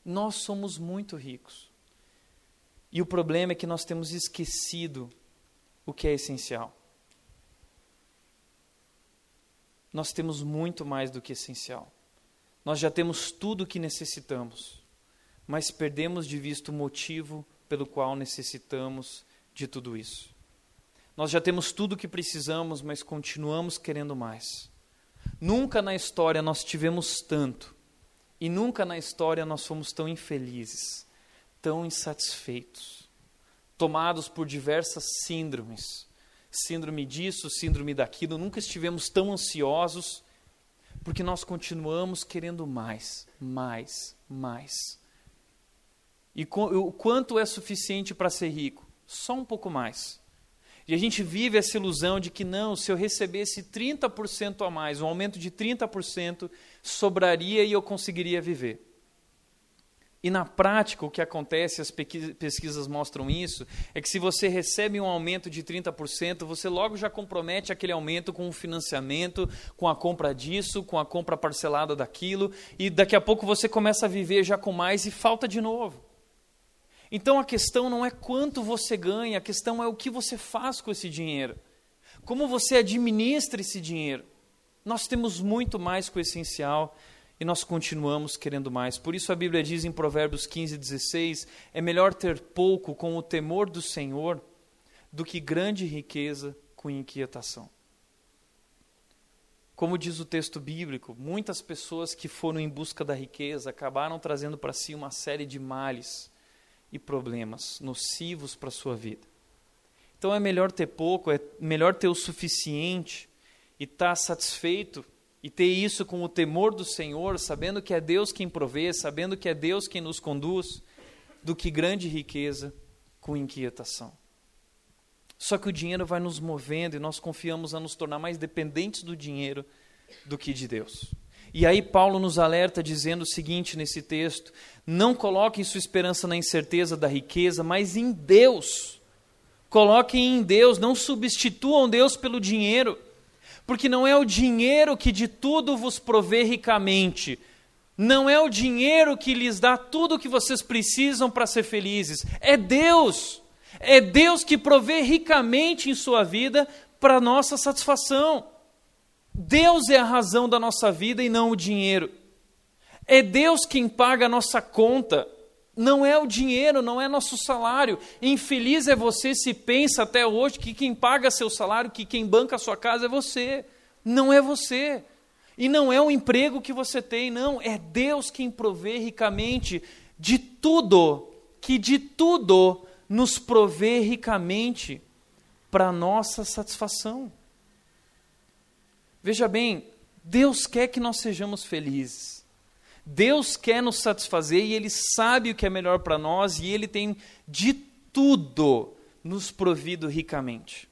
Nós somos muito ricos. E o problema é que nós temos esquecido o que é essencial. Nós temos muito mais do que essencial. Nós já temos tudo o que necessitamos, mas perdemos de vista o motivo pelo qual necessitamos de tudo isso. Nós já temos tudo o que precisamos, mas continuamos querendo mais. Nunca na história nós tivemos tanto e nunca na história nós fomos tão infelizes, tão insatisfeitos, tomados por diversas síndromes. Síndrome disso, síndrome daquilo, nunca estivemos tão ansiosos, porque nós continuamos querendo mais, mais, mais. E o quanto é suficiente para ser rico? Só um pouco mais. E a gente vive essa ilusão de que não, se eu recebesse 30% a mais, um aumento de 30%, sobraria e eu conseguiria viver. E na prática, o que acontece, as pesquisas mostram isso, é que se você recebe um aumento de 30%, você logo já compromete aquele aumento com o financiamento, com a compra disso, com a compra parcelada daquilo, e daqui a pouco você começa a viver já com mais e falta de novo. Então a questão não é quanto você ganha, a questão é o que você faz com esse dinheiro. Como você administra esse dinheiro. Nós temos muito mais com o essencial e nós continuamos querendo mais. Por isso a Bíblia diz em Provérbios 15, 16: é melhor ter pouco com o temor do Senhor do que grande riqueza com inquietação. Como diz o texto bíblico, muitas pessoas que foram em busca da riqueza acabaram trazendo para si uma série de males e problemas nocivos para a sua vida. Então é melhor ter pouco, é melhor ter o suficiente e estar tá satisfeito e ter isso com o temor do Senhor, sabendo que é Deus quem provê, sabendo que é Deus quem nos conduz, do que grande riqueza com inquietação. Só que o dinheiro vai nos movendo e nós confiamos a nos tornar mais dependentes do dinheiro do que de Deus. E aí Paulo nos alerta dizendo o seguinte nesse texto: não coloquem sua esperança na incerteza da riqueza, mas em Deus. Coloquem em Deus, não substituam Deus pelo dinheiro, porque não é o dinheiro que de tudo vos provê ricamente. Não é o dinheiro que lhes dá tudo o que vocês precisam para ser felizes. É Deus. É Deus que provê ricamente em sua vida para nossa satisfação. Deus é a razão da nossa vida e não o dinheiro. É Deus quem paga a nossa conta, não é o dinheiro, não é nosso salário. Infeliz é você se pensa até hoje que quem paga seu salário, que quem banca sua casa é você. Não é você. E não é o emprego que você tem, não. É Deus quem provê ricamente de tudo, que de tudo nos provê ricamente para nossa satisfação. Veja bem, Deus quer que nós sejamos felizes. Deus quer nos satisfazer e Ele sabe o que é melhor para nós e Ele tem de tudo nos provido ricamente.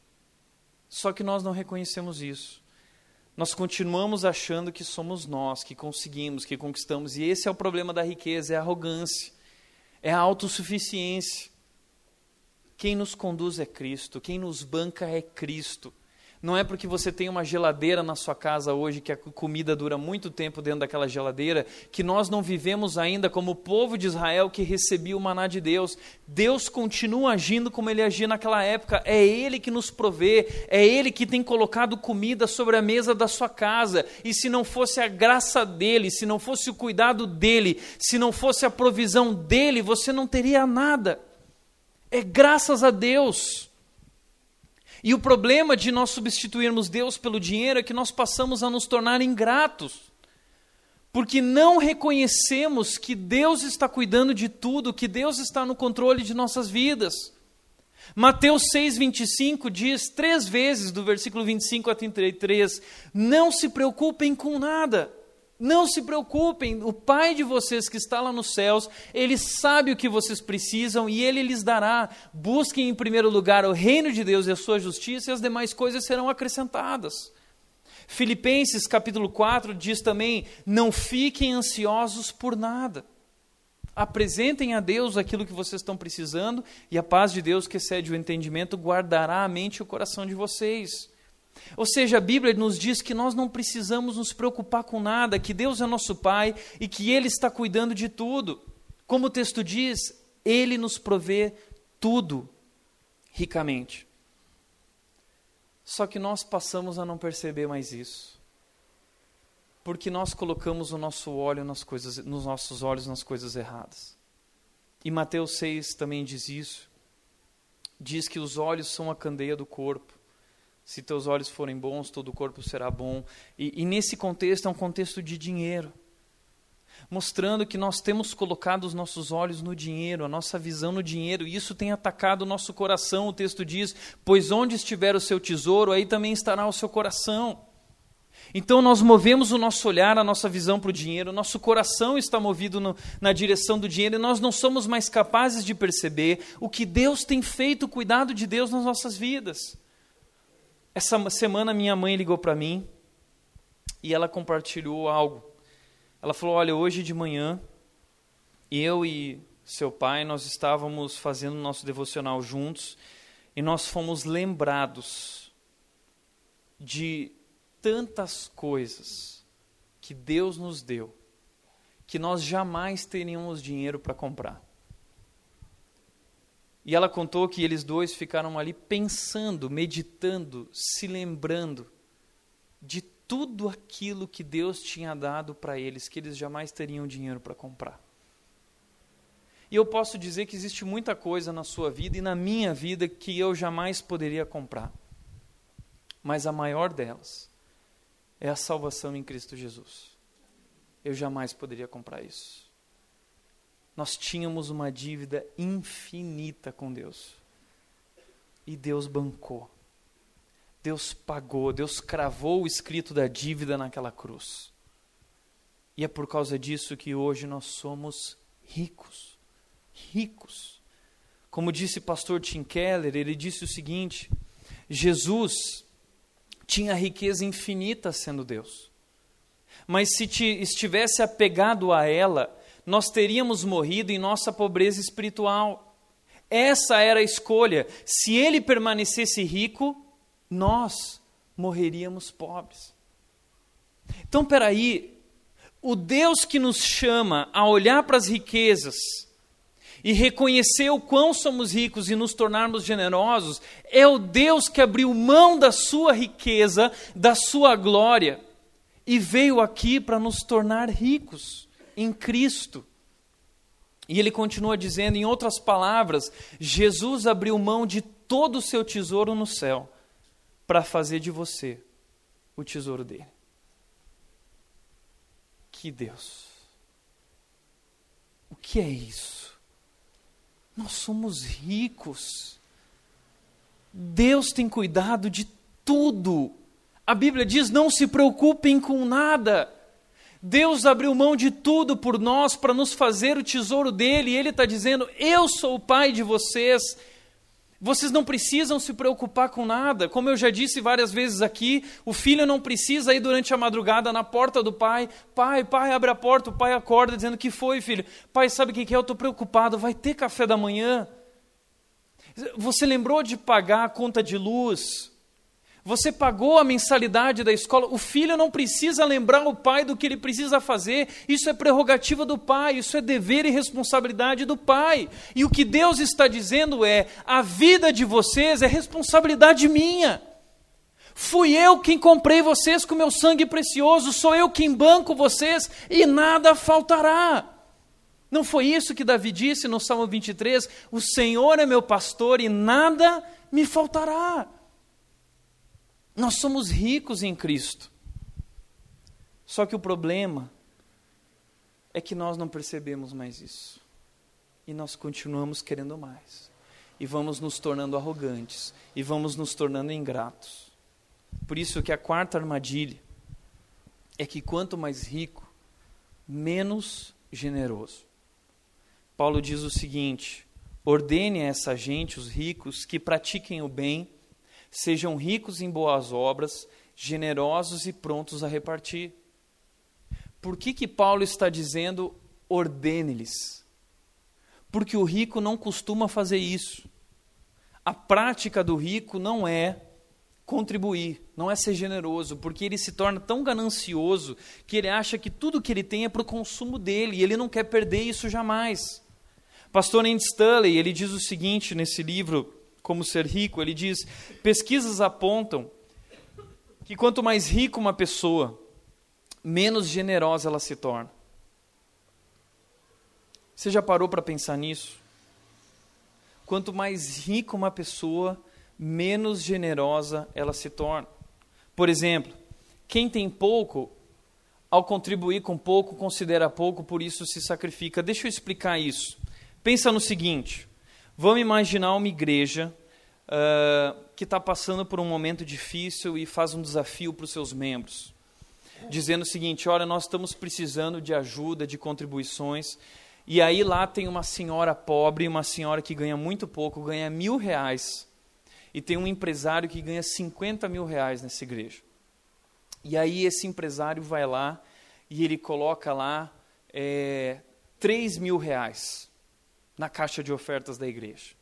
Só que nós não reconhecemos isso. nós continuamos achando que somos nós, que conseguimos, que conquistamos. E esse é o problema da riqueza: é a arrogância, é a autossuficiência. Quem nos conduz é Cristo, quem nos banca é Cristo. Não é porque você tem uma geladeira na sua casa hoje que a comida dura muito tempo dentro daquela geladeira que nós não vivemos ainda como o povo de Israel que recebia o maná de Deus. Deus continua agindo como ele agia naquela época. É ele que nos provê, é ele que tem colocado comida sobre a mesa da sua casa. E se não fosse a graça dele, se não fosse o cuidado dele, se não fosse a provisão dele, você não teria nada. É graças a Deus. E o problema de nós substituirmos Deus pelo dinheiro é que nós passamos a nos tornar ingratos. Porque não reconhecemos que Deus está cuidando de tudo, que Deus está no controle de nossas vidas. Mateus 6,25 diz três vezes, do versículo 25 a 33, não se preocupem com nada. Não se preocupem, o Pai de vocês que está lá nos céus, Ele sabe o que vocês precisam e Ele lhes dará. Busquem em primeiro lugar o reino de Deus e a sua justiça, e as demais coisas serão acrescentadas. Filipenses capítulo 4 diz também: Não fiquem ansiosos por nada. Apresentem a Deus aquilo que vocês estão precisando, e a paz de Deus, que excede o entendimento, guardará a mente e o coração de vocês. Ou seja, a Bíblia nos diz que nós não precisamos nos preocupar com nada, que Deus é nosso Pai e que Ele está cuidando de tudo. Como o texto diz, Ele nos provê tudo ricamente. Só que nós passamos a não perceber mais isso. Porque nós colocamos o nosso olho nas coisas, nos nossos olhos nas coisas erradas. E Mateus 6 também diz isso. Diz que os olhos são a candeia do corpo. Se teus olhos forem bons, todo o corpo será bom. E, e, nesse contexto é um contexto de dinheiro. Mostrando que nós temos colocado os nossos olhos no dinheiro, a nossa visão no dinheiro, e isso tem atacado o nosso coração. O texto diz: Pois onde estiver o seu tesouro, aí também estará o seu coração. Então nós movemos o nosso olhar, a nossa visão para o dinheiro, nosso coração está movido no, na direção do dinheiro e nós não somos mais capazes de perceber o que Deus tem feito, o cuidado de Deus nas nossas vidas. Essa semana minha mãe ligou para mim e ela compartilhou algo. Ela falou: Olha, hoje de manhã, eu e seu pai, nós estávamos fazendo nosso devocional juntos e nós fomos lembrados de tantas coisas que Deus nos deu que nós jamais teríamos dinheiro para comprar. E ela contou que eles dois ficaram ali pensando, meditando, se lembrando de tudo aquilo que Deus tinha dado para eles, que eles jamais teriam dinheiro para comprar. E eu posso dizer que existe muita coisa na sua vida e na minha vida que eu jamais poderia comprar. Mas a maior delas é a salvação em Cristo Jesus. Eu jamais poderia comprar isso nós tínhamos uma dívida infinita com Deus. E Deus bancou. Deus pagou, Deus cravou o escrito da dívida naquela cruz. E é por causa disso que hoje nós somos ricos. Ricos. Como disse pastor Tim Keller, ele disse o seguinte: Jesus tinha riqueza infinita sendo Deus. Mas se estivesse apegado a ela, nós teríamos morrido em nossa pobreza espiritual. Essa era a escolha. Se ele permanecesse rico, nós morreríamos pobres. Então, peraí, o Deus que nos chama a olhar para as riquezas e reconhecer o quão somos ricos e nos tornarmos generosos, é o Deus que abriu mão da sua riqueza, da sua glória, e veio aqui para nos tornar ricos em Cristo. E ele continua dizendo, em outras palavras, Jesus abriu mão de todo o seu tesouro no céu para fazer de você o tesouro dele. Que Deus! O que é isso? Nós somos ricos. Deus tem cuidado de tudo. A Bíblia diz: não se preocupem com nada. Deus abriu mão de tudo por nós para nos fazer o tesouro dele, e Ele está dizendo: Eu sou o Pai de vocês. Vocês não precisam se preocupar com nada. Como eu já disse várias vezes aqui, o filho não precisa ir durante a madrugada na porta do pai. Pai, pai, abre a porta. O pai acorda dizendo: Que foi, filho? Pai, sabe o que é? Eu estou preocupado. Vai ter café da manhã? Você lembrou de pagar a conta de luz? Você pagou a mensalidade da escola. O filho não precisa lembrar o pai do que ele precisa fazer. Isso é prerrogativa do pai, isso é dever e responsabilidade do pai. E o que Deus está dizendo é: a vida de vocês é responsabilidade minha. Fui eu quem comprei vocês com meu sangue precioso, sou eu quem banco vocês e nada faltará. Não foi isso que Davi disse no Salmo 23? O Senhor é meu pastor e nada me faltará. Nós somos ricos em Cristo. Só que o problema é que nós não percebemos mais isso. E nós continuamos querendo mais. E vamos nos tornando arrogantes. E vamos nos tornando ingratos. Por isso que a quarta armadilha é que quanto mais rico, menos generoso. Paulo diz o seguinte: ordene a essa gente, os ricos, que pratiquem o bem Sejam ricos em boas obras, generosos e prontos a repartir. Por que, que Paulo está dizendo ordene-lhes? Porque o rico não costuma fazer isso. A prática do rico não é contribuir, não é ser generoso, porque ele se torna tão ganancioso que ele acha que tudo que ele tem é para o consumo dele e ele não quer perder isso jamais. Pastor Andy Stanley, ele diz o seguinte nesse livro como ser rico, ele diz: pesquisas apontam que quanto mais rica uma pessoa, menos generosa ela se torna. Você já parou para pensar nisso? Quanto mais rica uma pessoa, menos generosa ela se torna. Por exemplo, quem tem pouco, ao contribuir com pouco, considera pouco, por isso se sacrifica. Deixa eu explicar isso. Pensa no seguinte: Vamos imaginar uma igreja uh, que está passando por um momento difícil e faz um desafio para os seus membros, dizendo o seguinte: olha, nós estamos precisando de ajuda, de contribuições. E aí lá tem uma senhora pobre, uma senhora que ganha muito pouco, ganha mil reais, e tem um empresário que ganha 50 mil reais nessa igreja. E aí esse empresário vai lá e ele coloca lá é, 3 mil reais na caixa de ofertas da igreja.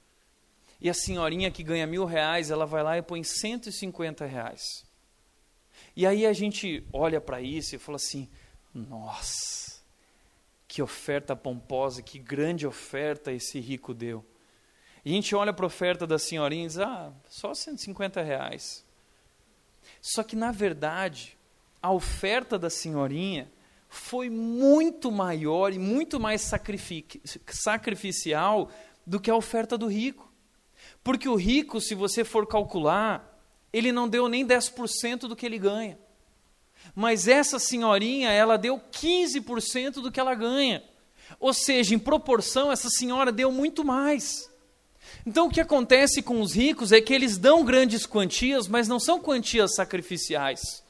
E a senhorinha que ganha mil reais, ela vai lá e põe 150 reais. E aí a gente olha para isso e fala assim: nossa, que oferta pomposa, que grande oferta esse rico deu. E a gente olha para a oferta da senhorinha e diz: ah, só 150 reais. Só que, na verdade, a oferta da senhorinha foi muito maior e muito mais sacrificial do que a oferta do rico. Porque o rico, se você for calcular, ele não deu nem 10% do que ele ganha. Mas essa senhorinha, ela deu 15% do que ela ganha. Ou seja, em proporção, essa senhora deu muito mais. Então, o que acontece com os ricos é que eles dão grandes quantias, mas não são quantias sacrificiais,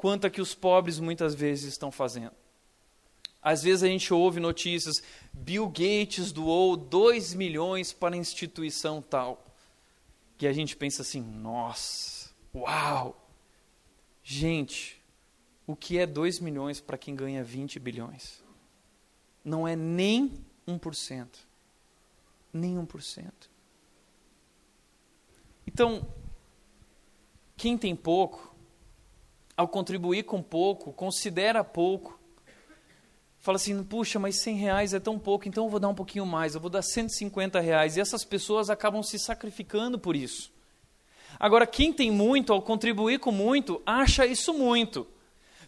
quanto a que os pobres muitas vezes estão fazendo. Às vezes a gente ouve notícias, Bill Gates doou 2 milhões para a instituição tal. Que a gente pensa assim, nossa, uau! Gente, o que é 2 milhões para quem ganha 20 bilhões? Não é nem 1%. Nem 1%. Então, quem tem pouco, ao contribuir com pouco, considera pouco, fala assim, puxa, mas 100 reais é tão pouco, então eu vou dar um pouquinho mais, eu vou dar 150 reais. E essas pessoas acabam se sacrificando por isso. Agora, quem tem muito, ao contribuir com muito, acha isso muito.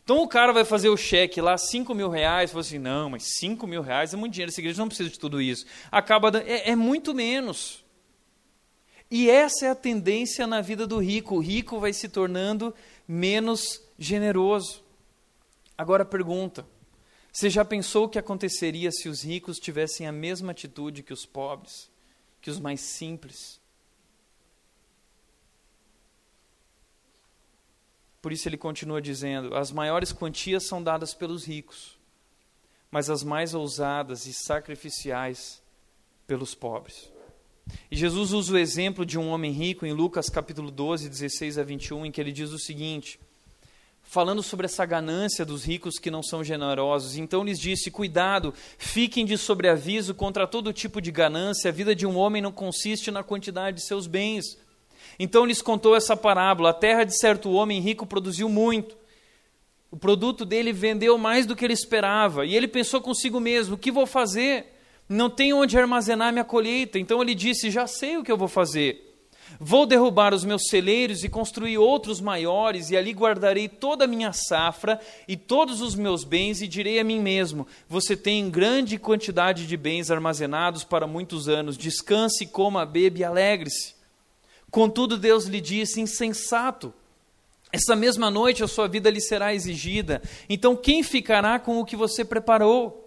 Então o cara vai fazer o cheque lá, 5 mil reais, fala assim, não, mas 5 mil reais é muito dinheiro, essa igreja não precisa de tudo isso. Acaba, é, é muito menos. E essa é a tendência na vida do rico. O rico vai se tornando menos generoso. Agora pergunta: você já pensou o que aconteceria se os ricos tivessem a mesma atitude que os pobres, que os mais simples? Por isso ele continua dizendo: as maiores quantias são dadas pelos ricos, mas as mais ousadas e sacrificiais pelos pobres. E Jesus usa o exemplo de um homem rico em Lucas capítulo 12, 16 a 21, em que ele diz o seguinte: falando sobre essa ganância dos ricos que não são generosos. Então lhes disse: Cuidado, fiquem de sobreaviso contra todo tipo de ganância. A vida de um homem não consiste na quantidade de seus bens. Então lhes contou essa parábola: A terra de certo homem rico produziu muito. O produto dele vendeu mais do que ele esperava. E ele pensou consigo mesmo: O que vou fazer? Não tenho onde armazenar minha colheita. Então ele disse: Já sei o que eu vou fazer. Vou derrubar os meus celeiros e construir outros maiores, e ali guardarei toda a minha safra e todos os meus bens, e direi a mim mesmo: Você tem grande quantidade de bens armazenados para muitos anos, descanse, coma, bebe e alegre-se. Contudo, Deus lhe disse: Insensato. Essa mesma noite a sua vida lhe será exigida. Então, quem ficará com o que você preparou?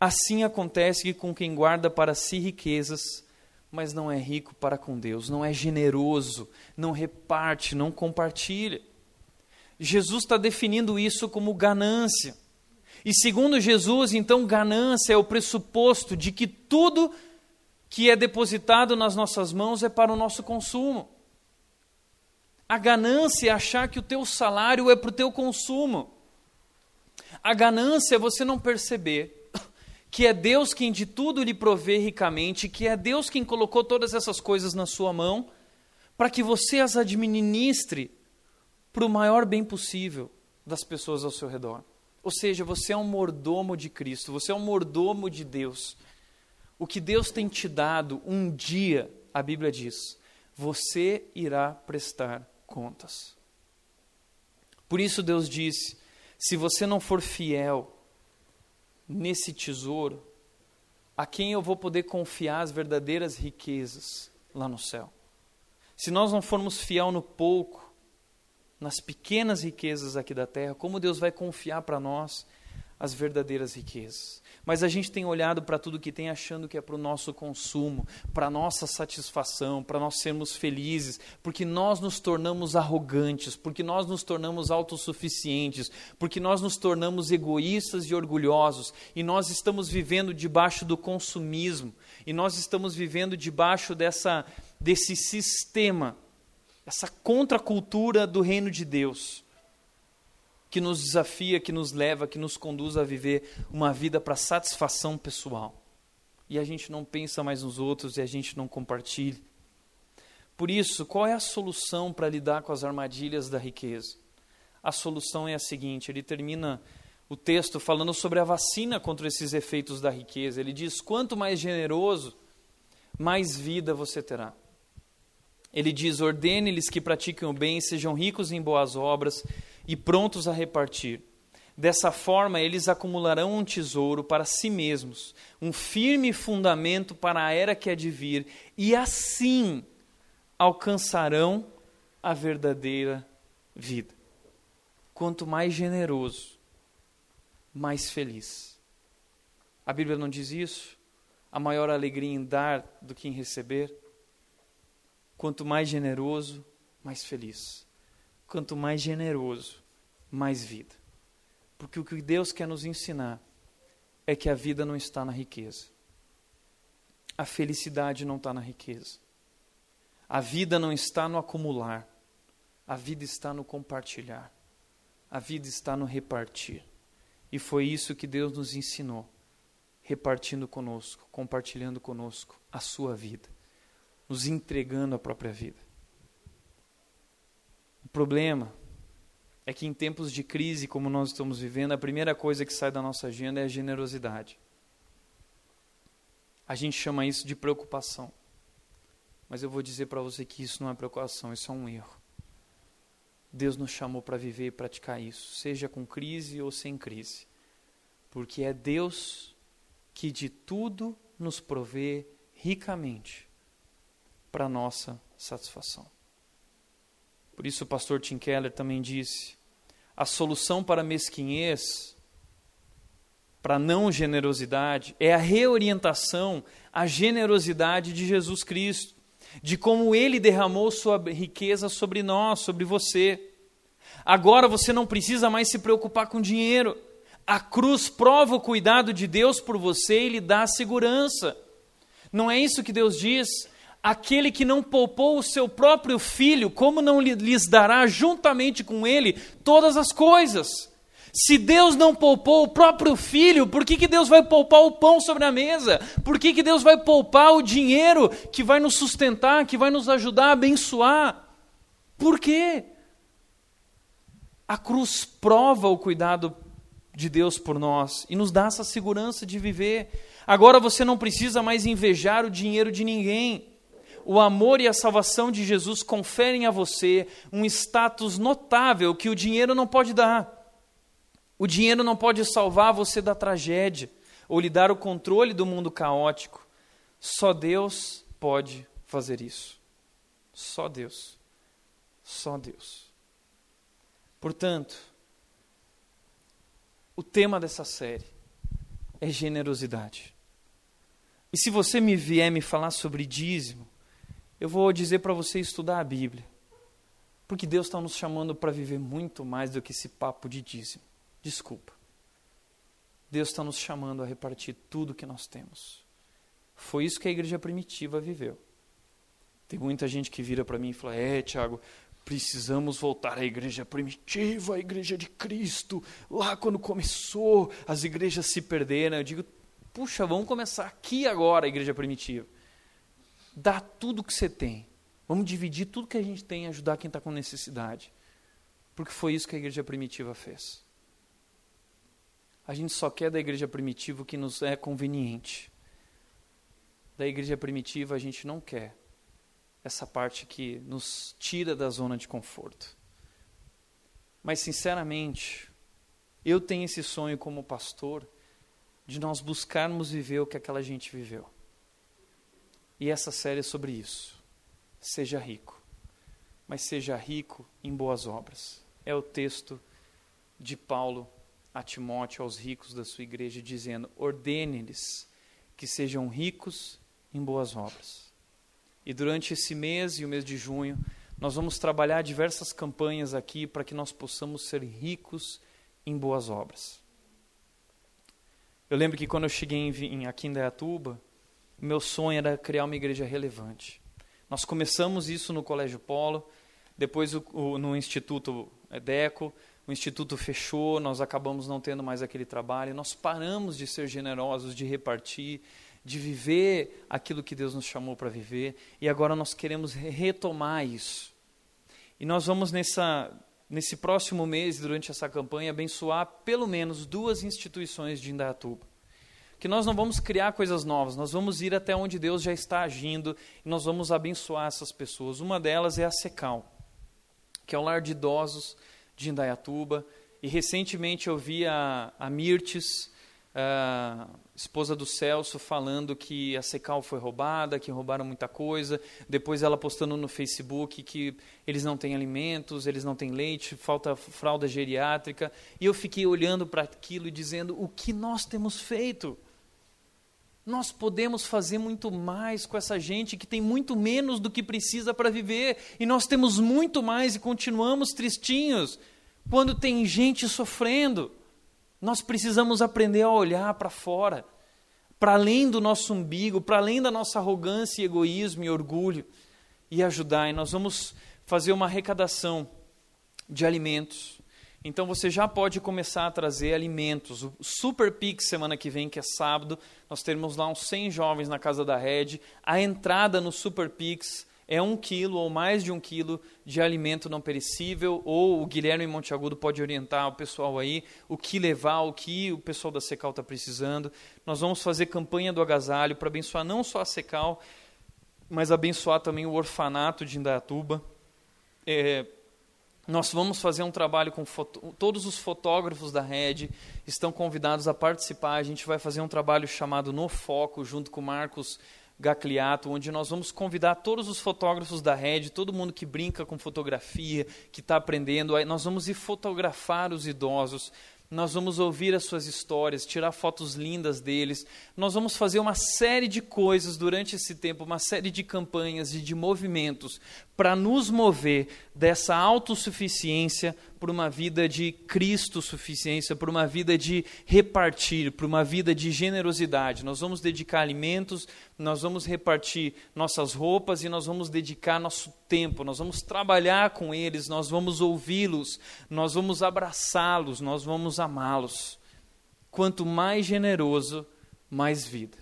Assim acontece com quem guarda para si riquezas mas não é rico para com Deus, não é generoso, não reparte, não compartilha. Jesus está definindo isso como ganância. E segundo Jesus, então, ganância é o pressuposto de que tudo que é depositado nas nossas mãos é para o nosso consumo. A ganância é achar que o teu salário é para o teu consumo. A ganância é você não perceber que é Deus quem de tudo lhe provê ricamente, que é Deus quem colocou todas essas coisas na sua mão, para que você as administre para o maior bem possível das pessoas ao seu redor. Ou seja, você é um mordomo de Cristo, você é um mordomo de Deus. O que Deus tem te dado, um dia, a Bíblia diz, você irá prestar contas. Por isso Deus disse: se você não for fiel, nesse tesouro, a quem eu vou poder confiar as verdadeiras riquezas lá no céu? Se nós não formos fiel no pouco, nas pequenas riquezas aqui da terra, como Deus vai confiar para nós as verdadeiras riquezas. Mas a gente tem olhado para tudo que tem achando que é para o nosso consumo, para a nossa satisfação, para nós sermos felizes, porque nós nos tornamos arrogantes, porque nós nos tornamos autossuficientes, porque nós nos tornamos egoístas e orgulhosos, e nós estamos vivendo debaixo do consumismo, e nós estamos vivendo debaixo dessa, desse sistema, essa contracultura do reino de Deus que nos desafia, que nos leva, que nos conduz a viver uma vida para satisfação pessoal. E a gente não pensa mais nos outros e a gente não compartilha. Por isso, qual é a solução para lidar com as armadilhas da riqueza? A solução é a seguinte: ele termina o texto falando sobre a vacina contra esses efeitos da riqueza. Ele diz: quanto mais generoso, mais vida você terá. Ele diz: ordene-lhes que pratiquem o bem, sejam ricos em boas obras e prontos a repartir. Dessa forma, eles acumularão um tesouro para si mesmos, um firme fundamento para a era que há de vir, e assim alcançarão a verdadeira vida. Quanto mais generoso, mais feliz. A Bíblia não diz isso? A maior alegria em dar do que em receber? Quanto mais generoso, mais feliz. Quanto mais generoso, mais vida. Porque o que Deus quer nos ensinar é que a vida não está na riqueza. A felicidade não está na riqueza. A vida não está no acumular. A vida está no compartilhar. A vida está no repartir. E foi isso que Deus nos ensinou, repartindo conosco, compartilhando conosco a sua vida, nos entregando a própria vida. O problema é que em tempos de crise como nós estamos vivendo, a primeira coisa que sai da nossa agenda é a generosidade. A gente chama isso de preocupação. Mas eu vou dizer para você que isso não é preocupação, isso é um erro. Deus nos chamou para viver e praticar isso, seja com crise ou sem crise. Porque é Deus que de tudo nos provê ricamente para nossa satisfação. Por isso o pastor Tim Keller também disse: a solução para a mesquinhez, para a não generosidade, é a reorientação à generosidade de Jesus Cristo, de como ele derramou sua riqueza sobre nós, sobre você. Agora você não precisa mais se preocupar com dinheiro. A cruz prova o cuidado de Deus por você e lhe dá segurança. Não é isso que Deus diz? Aquele que não poupou o seu próprio filho, como não lhes dará juntamente com ele todas as coisas? Se Deus não poupou o próprio filho, por que, que Deus vai poupar o pão sobre a mesa? Por que, que Deus vai poupar o dinheiro que vai nos sustentar, que vai nos ajudar a abençoar? Por quê? A cruz prova o cuidado de Deus por nós e nos dá essa segurança de viver. Agora você não precisa mais invejar o dinheiro de ninguém. O amor e a salvação de Jesus conferem a você um status notável que o dinheiro não pode dar. O dinheiro não pode salvar você da tragédia ou lhe dar o controle do mundo caótico. Só Deus pode fazer isso. Só Deus. Só Deus. Portanto, o tema dessa série é generosidade. E se você me vier me falar sobre dízimo, eu vou dizer para você estudar a Bíblia. Porque Deus está nos chamando para viver muito mais do que esse papo de dízimo. Desculpa. Deus está nos chamando a repartir tudo que nós temos. Foi isso que a igreja primitiva viveu. Tem muita gente que vira para mim e fala: É, Tiago, precisamos voltar à igreja primitiva, à igreja de Cristo. Lá quando começou, as igrejas se perderam. Eu digo: Puxa, vamos começar aqui agora a igreja primitiva. Dá tudo que você tem. Vamos dividir tudo que a gente tem e ajudar quem está com necessidade. Porque foi isso que a igreja primitiva fez. A gente só quer da igreja primitiva o que nos é conveniente. Da igreja primitiva a gente não quer essa parte que nos tira da zona de conforto. Mas, sinceramente, eu tenho esse sonho como pastor de nós buscarmos viver o que aquela gente viveu. E essa série é sobre isso. Seja rico, mas seja rico em boas obras. É o texto de Paulo a Timóteo, aos ricos da sua igreja, dizendo: ordene-lhes que sejam ricos em boas obras. E durante esse mês e o mês de junho, nós vamos trabalhar diversas campanhas aqui para que nós possamos ser ricos em boas obras. Eu lembro que quando eu cheguei em, aqui em Dayatuba, meu sonho era criar uma igreja relevante. Nós começamos isso no Colégio Polo, depois o, o, no Instituto Deco, o instituto fechou, nós acabamos não tendo mais aquele trabalho, nós paramos de ser generosos, de repartir, de viver aquilo que Deus nos chamou para viver, e agora nós queremos retomar isso. E nós vamos nessa nesse próximo mês, durante essa campanha, abençoar pelo menos duas instituições de Indaiatuba. Que nós não vamos criar coisas novas, nós vamos ir até onde Deus já está agindo e nós vamos abençoar essas pessoas. Uma delas é a Secal, que é o lar de idosos de Indaiatuba. E recentemente eu vi a, a Mirtes, a esposa do Celso, falando que a Secal foi roubada, que roubaram muita coisa. Depois ela postando no Facebook que eles não têm alimentos, eles não têm leite, falta fralda geriátrica. E eu fiquei olhando para aquilo e dizendo: o que nós temos feito? Nós podemos fazer muito mais com essa gente que tem muito menos do que precisa para viver, e nós temos muito mais e continuamos tristinhos. Quando tem gente sofrendo, nós precisamos aprender a olhar para fora, para além do nosso umbigo, para além da nossa arrogância, egoísmo e orgulho, e ajudar. E nós vamos fazer uma arrecadação de alimentos então você já pode começar a trazer alimentos. O Super Pix semana que vem, que é sábado, nós teremos lá uns 100 jovens na casa da Red. A entrada no Super Pix é um quilo ou mais de um quilo de alimento não perecível, ou o Guilherme Monteagudo pode orientar o pessoal aí o que levar, o que o pessoal da Secal está precisando. Nós vamos fazer campanha do agasalho para abençoar não só a Secal, mas abençoar também o orfanato de Indaiatuba. É, nós vamos fazer um trabalho com foto... todos os fotógrafos da rede estão convidados a participar. A gente vai fazer um trabalho chamado No Foco, junto com o Marcos Gacliato, onde nós vamos convidar todos os fotógrafos da rede, todo mundo que brinca com fotografia, que está aprendendo. Nós vamos ir fotografar os idosos nós vamos ouvir as suas histórias, tirar fotos lindas deles. Nós vamos fazer uma série de coisas durante esse tempo, uma série de campanhas e de movimentos para nos mover dessa autossuficiência por uma vida de Cristo suficiência, por uma vida de repartir, por uma vida de generosidade. Nós vamos dedicar alimentos, nós vamos repartir nossas roupas e nós vamos dedicar nosso tempo, nós vamos trabalhar com eles, nós vamos ouvi-los, nós vamos abraçá-los, nós vamos amá-los. Quanto mais generoso, mais vida.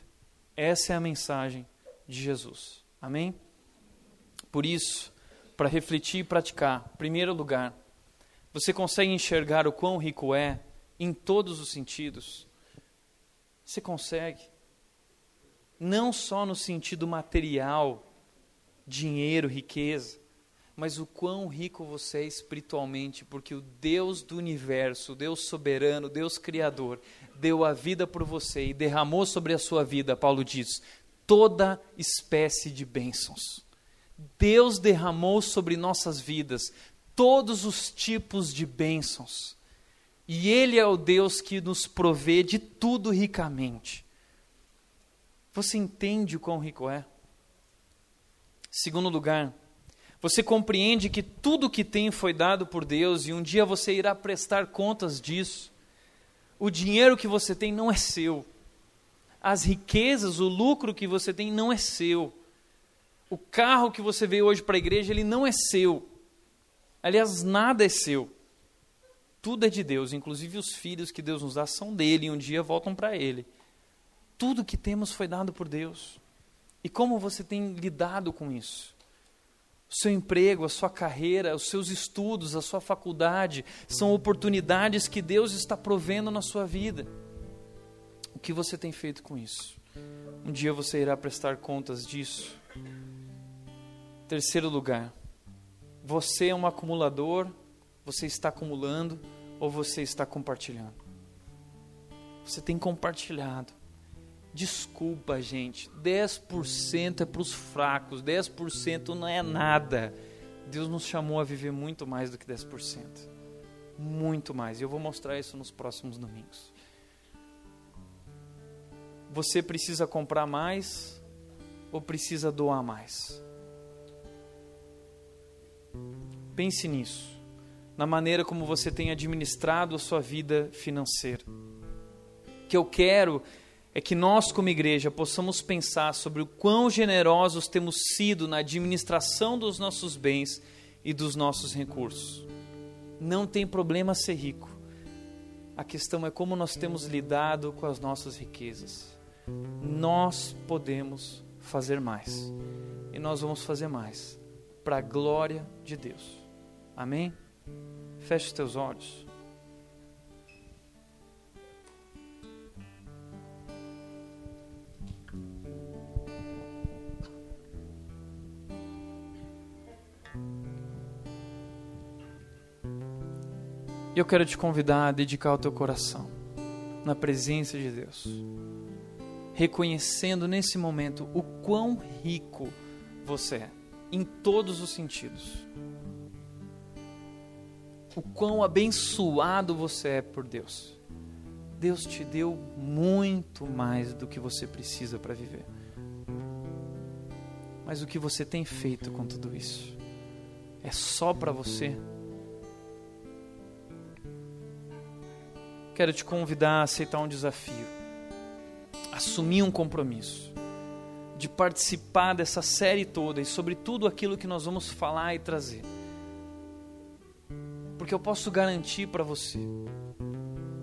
Essa é a mensagem de Jesus. Amém? Por isso, para refletir e praticar, em primeiro lugar, você consegue enxergar o quão rico é em todos os sentidos? Você consegue. Não só no sentido material, dinheiro, riqueza, mas o quão rico você é espiritualmente, porque o Deus do universo, o Deus soberano, o Deus criador, deu a vida por você e derramou sobre a sua vida, Paulo diz, toda espécie de bênçãos. Deus derramou sobre nossas vidas todos os tipos de bênçãos. E Ele é o Deus que nos provê de tudo ricamente. Você entende o quão rico é? Segundo lugar, você compreende que tudo que tem foi dado por Deus e um dia você irá prestar contas disso. O dinheiro que você tem não é seu. As riquezas, o lucro que você tem não é seu. O carro que você veio hoje para a igreja, ele não é seu. Aliás, nada é seu. Tudo é de Deus, inclusive os filhos que Deus nos dá são dele e um dia voltam para ele. Tudo que temos foi dado por Deus. E como você tem lidado com isso? O seu emprego, a sua carreira, os seus estudos, a sua faculdade, são oportunidades que Deus está provendo na sua vida. O que você tem feito com isso? Um dia você irá prestar contas disso. Terceiro lugar, você é um acumulador, você está acumulando ou você está compartilhando? Você tem compartilhado. Desculpa, gente, 10% é para os fracos, 10% não é nada. Deus nos chamou a viver muito mais do que 10%. Muito mais. E eu vou mostrar isso nos próximos domingos. Você precisa comprar mais ou precisa doar mais? Pense nisso, na maneira como você tem administrado a sua vida financeira. Que eu quero é que nós, como igreja, possamos pensar sobre o quão generosos temos sido na administração dos nossos bens e dos nossos recursos. Não tem problema ser rico. A questão é como nós temos lidado com as nossas riquezas. Nós podemos fazer mais. E nós vamos fazer mais para a glória de Deus. Amém? Feche os teus olhos. E eu quero te convidar a dedicar o teu coração na presença de Deus, reconhecendo nesse momento o quão rico você é em todos os sentidos. O quão abençoado você é por Deus. Deus te deu muito mais do que você precisa para viver. Mas o que você tem feito com tudo isso? É só para você? Quero te convidar a aceitar um desafio, assumir um compromisso de participar dessa série toda e sobre tudo aquilo que nós vamos falar e trazer. Porque eu posso garantir para você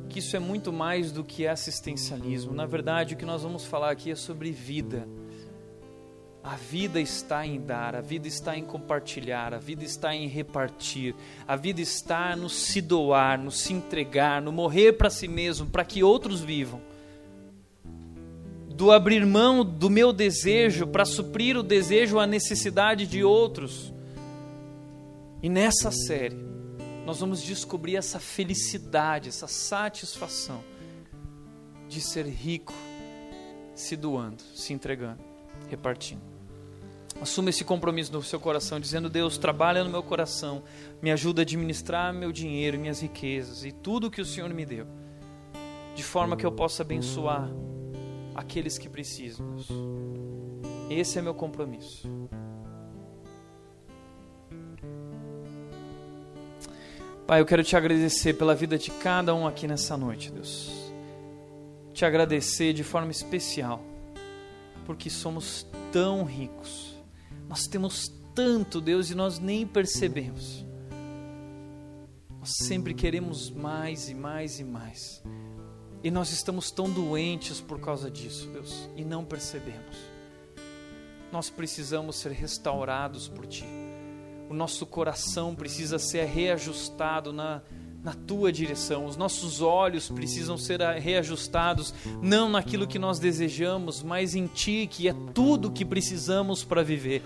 que isso é muito mais do que assistencialismo. Na verdade, o que nós vamos falar aqui é sobre vida. A vida está em dar, a vida está em compartilhar, a vida está em repartir, a vida está no se doar, no se entregar, no morrer para si mesmo, para que outros vivam do abrir mão do meu desejo para suprir o desejo, a necessidade de outros. E nessa série, nós vamos descobrir essa felicidade, essa satisfação de ser rico, se doando, se entregando, repartindo. Assuma esse compromisso no seu coração, dizendo: Deus, trabalha no meu coração, me ajuda a administrar meu dinheiro, minhas riquezas e tudo que o Senhor me deu, de forma que eu possa abençoar aqueles que precisam. Esse é meu compromisso. Pai, eu quero te agradecer pela vida de cada um aqui nessa noite, Deus. Te agradecer de forma especial, porque somos tão ricos. Nós temos tanto, Deus, e nós nem percebemos. Nós sempre queremos mais e mais e mais. E nós estamos tão doentes por causa disso, Deus, e não percebemos. Nós precisamos ser restaurados por Ti o nosso coração precisa ser reajustado na, na tua direção, os nossos olhos precisam ser reajustados, não naquilo que nós desejamos, mas em Ti, que é tudo que precisamos para viver.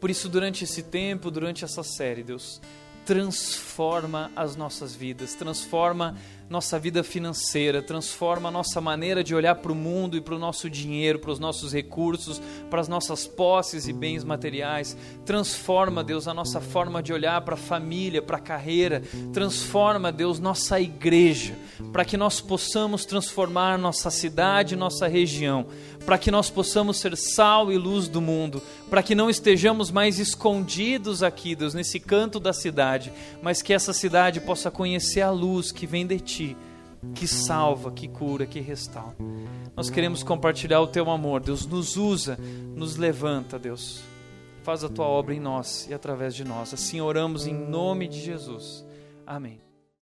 Por isso, durante esse tempo, durante essa série, Deus, transforma as nossas vidas, transforma nossa vida financeira, transforma a nossa maneira de olhar para o mundo e para o nosso dinheiro, para os nossos recursos, para as nossas posses e bens materiais. Transforma, Deus, a nossa forma de olhar para a família, para a carreira. Transforma, Deus, nossa igreja, para que nós possamos transformar nossa cidade, nossa região, para que nós possamos ser sal e luz do mundo, para que não estejamos mais escondidos aqui, Deus, nesse canto da cidade, mas que essa cidade possa conhecer a luz que vem de Ti que salva, que cura, que restaura. Nós queremos compartilhar o Teu amor. Deus nos usa, nos levanta, Deus. Faz a Tua obra em nós e através de nós. Assim oramos em nome de Jesus. Amém.